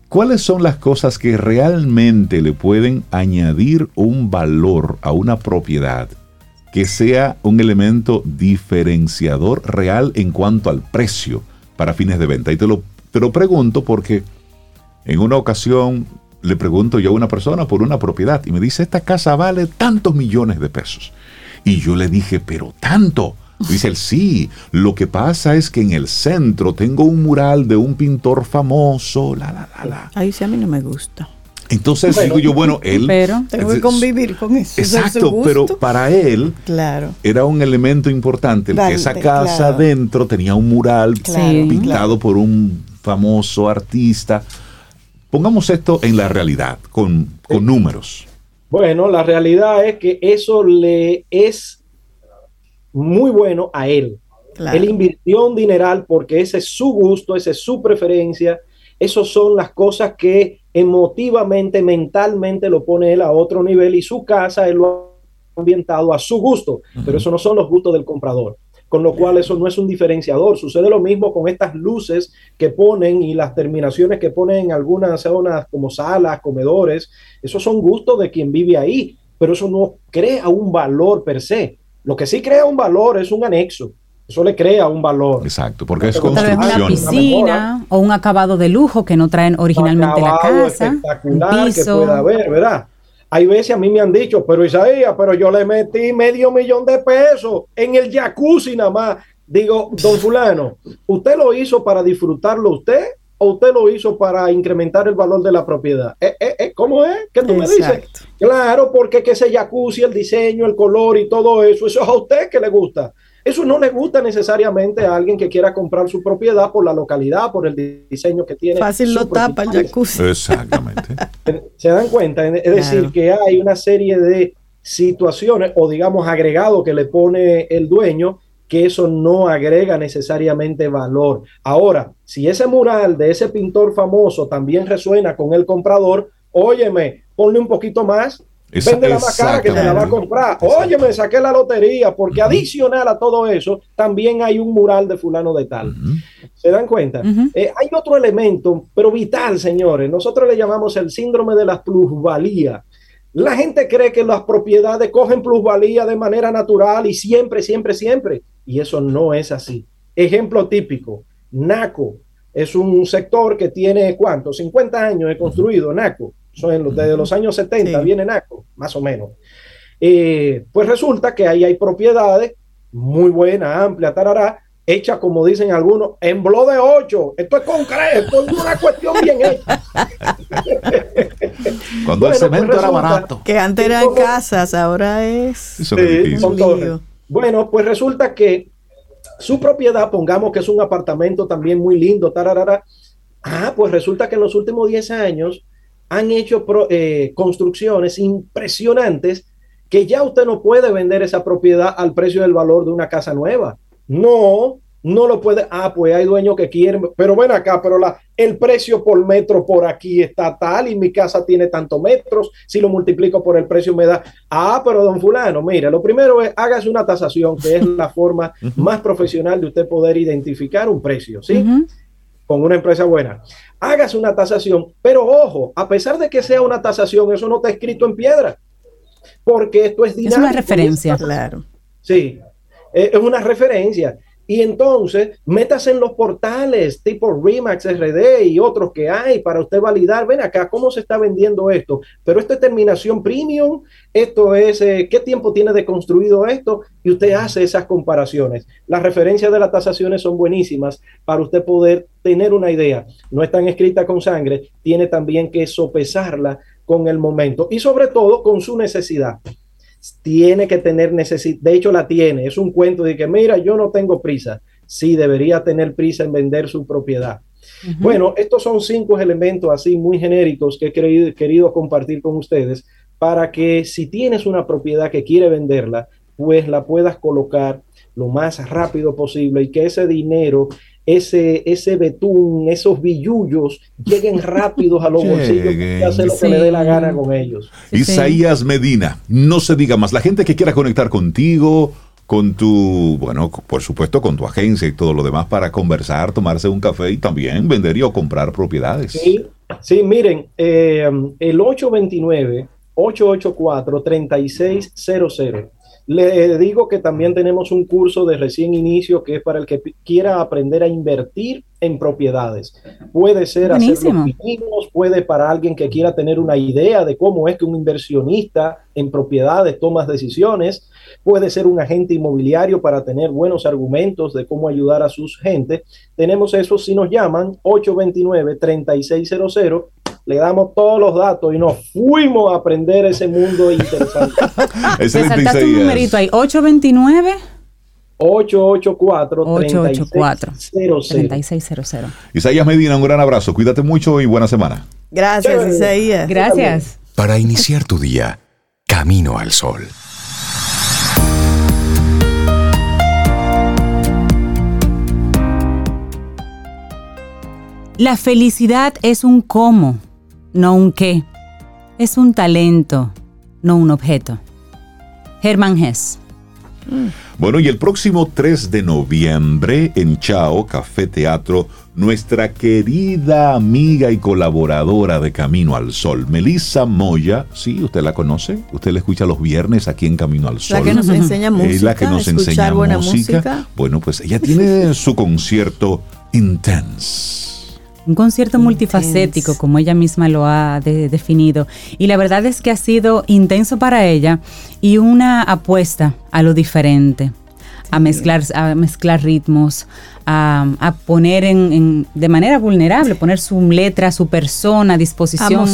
¿Cuáles son las cosas que realmente le pueden añadir un valor a una propiedad que sea un elemento diferenciador real en cuanto al precio para fines de venta? Y te lo te lo pregunto porque en una ocasión le pregunto yo a una persona por una propiedad y me dice, esta casa vale tantos millones de pesos. Y yo le dije, pero tanto. Dice él, sí, lo que pasa es que en el centro tengo un mural de un pintor famoso, la, la, la, la. Ahí sí a mí no me gusta. Entonces digo yo, bueno, él... Pero tengo que convivir con eso. Exacto, pero para él claro. era un elemento importante, que esa casa adentro tenía un mural pintado por un famoso artista. Pongamos esto en la realidad, con, números. Bueno, la realidad es que eso le es muy bueno a él. Él invirtió un dineral porque ese es su gusto, esa es su preferencia. Esas son las cosas que emotivamente, mentalmente lo pone él a otro nivel y su casa él lo ha ambientado a su gusto, pero eso no son los gustos del comprador con lo cual eso no es un diferenciador. Sucede lo mismo con estas luces que ponen y las terminaciones que ponen en algunas zonas como salas, comedores. Esos son gustos de quien vive ahí, pero eso no crea un valor per se. Lo que sí crea un valor es un anexo. Eso le crea un valor. Exacto, porque es construcción. una piscina o un acabado de lujo que no traen originalmente la casa. Espectacular que pueda haber, ¿verdad? Hay veces a mí me han dicho, pero Isaías, pero yo le metí medio millón de pesos en el jacuzzi nada más. Digo, don fulano, ¿usted lo hizo para disfrutarlo usted o usted lo hizo para incrementar el valor de la propiedad? ¿Eh, eh, eh cómo es? ¿Qué tú me dices? Claro, porque que ese jacuzzi, el diseño, el color y todo eso, eso es a usted que le gusta. Eso no le gusta necesariamente a alguien que quiera comprar su propiedad por la localidad, por el diseño que tiene. Fácil lo tapa el jacuzzi. Exactamente. ¿Se dan cuenta? Es decir, que hay una serie de situaciones o digamos agregado que le pone el dueño que eso no agrega necesariamente valor. Ahora, si ese mural de ese pintor famoso también resuena con el comprador, óyeme, ponle un poquito más, vende la más cara que te la va a comprar. Oye, me saqué la lotería, porque adicional a todo eso, también hay un mural de fulano de tal. ¿Se dan cuenta? Eh, hay otro elemento, pero vital, señores. Nosotros le llamamos el síndrome de la plusvalía. La gente cree que las propiedades cogen plusvalía de manera natural y siempre, siempre, siempre. Y eso no es así. Ejemplo típico, NACO. Es un sector que tiene, ¿cuánto? 50 años de construido, NACO. Son desde los años 70 viene NACO, más o menos. Eh, pues resulta que ahí hay propiedades muy buenas, amplias, tarará, hecha, como dicen algunos, en blo de 8. Esto es concreto, es una cuestión bien hecha. Cuando el cemento pues era barato. Que antes eran casas, ahora es. bueno, pues resulta que su propiedad, pongamos que es un apartamento también muy lindo, tararara. Ah, pues resulta que en los últimos 10 años han hecho eh, construcciones impresionantes que ya usted no puede vender esa propiedad al precio del valor de una casa nueva. No, no lo puede. Ah, pues hay dueños que quieren, pero ven acá, pero la, el precio por metro por aquí está tal y mi casa tiene tantos metros. Si lo multiplico por el precio me da. Ah, pero don Fulano, mire, lo primero es hágase una tasación, que es la forma más profesional de usted poder identificar un precio, ¿sí? Con una empresa buena hágase una tasación, pero ojo, a pesar de que sea una tasación, eso no está escrito en piedra, porque esto es dinámico. Es una referencia, claro. Sí, es una referencia. Y entonces, métase en los portales tipo Remax RD y otros que hay para usted validar, ven acá, cómo se está vendiendo esto. Pero esto es terminación premium, esto es, eh, ¿qué tiempo tiene de construido esto? Y usted hace esas comparaciones. Las referencias de las tasaciones son buenísimas para usted poder tener una idea. No están escritas con sangre, tiene también que sopesarla con el momento y sobre todo con su necesidad tiene que tener necesidad, de hecho la tiene, es un cuento de que, mira, yo no tengo prisa, sí debería tener prisa en vender su propiedad. Bueno, estos son cinco elementos así muy genéricos que he querido, querido compartir con ustedes para que si tienes una propiedad que quiere venderla, pues la puedas colocar lo más rápido posible y que ese dinero ese, ese betún, esos billullos lleguen rápidos a los bolsillos y hacer lo que le dé la gana con ellos. Isaías Medina, no se diga más. La gente que quiera conectar contigo, con tu, bueno, por supuesto, con tu agencia y todo lo demás para conversar, tomarse un café y también vender y o comprar propiedades. Sí, sí miren, eh, el 829 884 3600 le digo que también tenemos un curso de recién inicio que es para el que quiera aprender a invertir en propiedades. Puede ser hacer los puede para alguien que quiera tener una idea de cómo es que un inversionista en propiedades toma decisiones. Puede ser un agente inmobiliario para tener buenos argumentos de cómo ayudar a sus gente. Tenemos eso si nos llaman 829-3600 le damos todos los datos y nos fuimos a aprender ese mundo interesante. Te saltaste un numerito ahí, 829. 884 3600. Isaías Medina, un gran abrazo. Cuídate mucho y buena semana. Gracias, Isaías. Gracias. Para iniciar tu día, camino al sol. La felicidad es un cómo no un qué. Es un talento, no un objeto. Herman Hess. Bueno, y el próximo 3 de noviembre en Chao, Café Teatro, nuestra querida amiga y colaboradora de Camino al Sol, Melissa Moya, sí, usted la conoce, usted la escucha los viernes aquí en Camino al Sol. La que nos enseña música. Es la que nos enseña música. Bueno, pues ella tiene su concierto Intense un concierto multifacético, como ella misma lo ha definido. Y la verdad es que ha sido intenso para ella y una apuesta a lo diferente. a mezclar, a mezclar ritmos, a, poner en, de manera vulnerable, poner su letra, su persona a disposición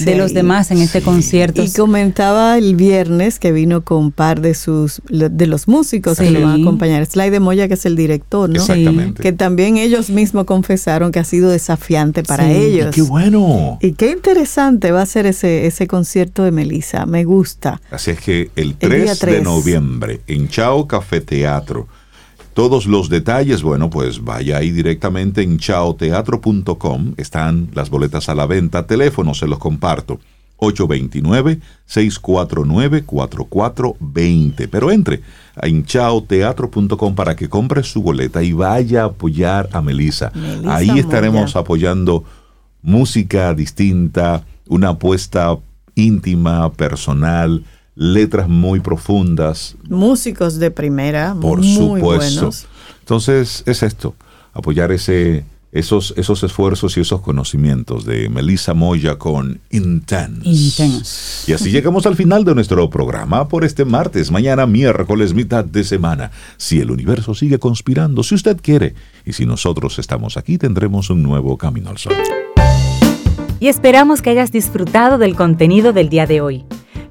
de los demás en este concierto. Y comentaba el viernes que vino con un par de sus de los músicos que lo van a acompañar. Sly de Moya, que es el director, ¿no? Exactamente. Que también ellos mismos confesaron que ha sido desafiante para ellos. qué bueno. Y qué interesante va a ser ese, ese concierto de Melissa. Me gusta. Así es que el 3, de noviembre en Chao Café Teatro todos los detalles, bueno, pues vaya ahí directamente en chaoteatro.com. Están las boletas a la venta. Teléfono se los comparto. 829-649-4420. Pero entre a chaoteatro.com para que compre su boleta y vaya a apoyar a Melissa. Ahí estaremos apoyando música distinta, una apuesta íntima, personal, letras muy profundas. Músicos de primera, por muy supuesto. Buenos. Entonces es esto, apoyar ese, esos, esos esfuerzos y esos conocimientos de Melissa Moya con Intense. Intense. Y así llegamos al final de nuestro programa por este martes, mañana miércoles, mitad de semana. Si el universo sigue conspirando, si usted quiere, y si nosotros estamos aquí, tendremos un nuevo camino al sol. Y esperamos que hayas disfrutado del contenido del día de hoy.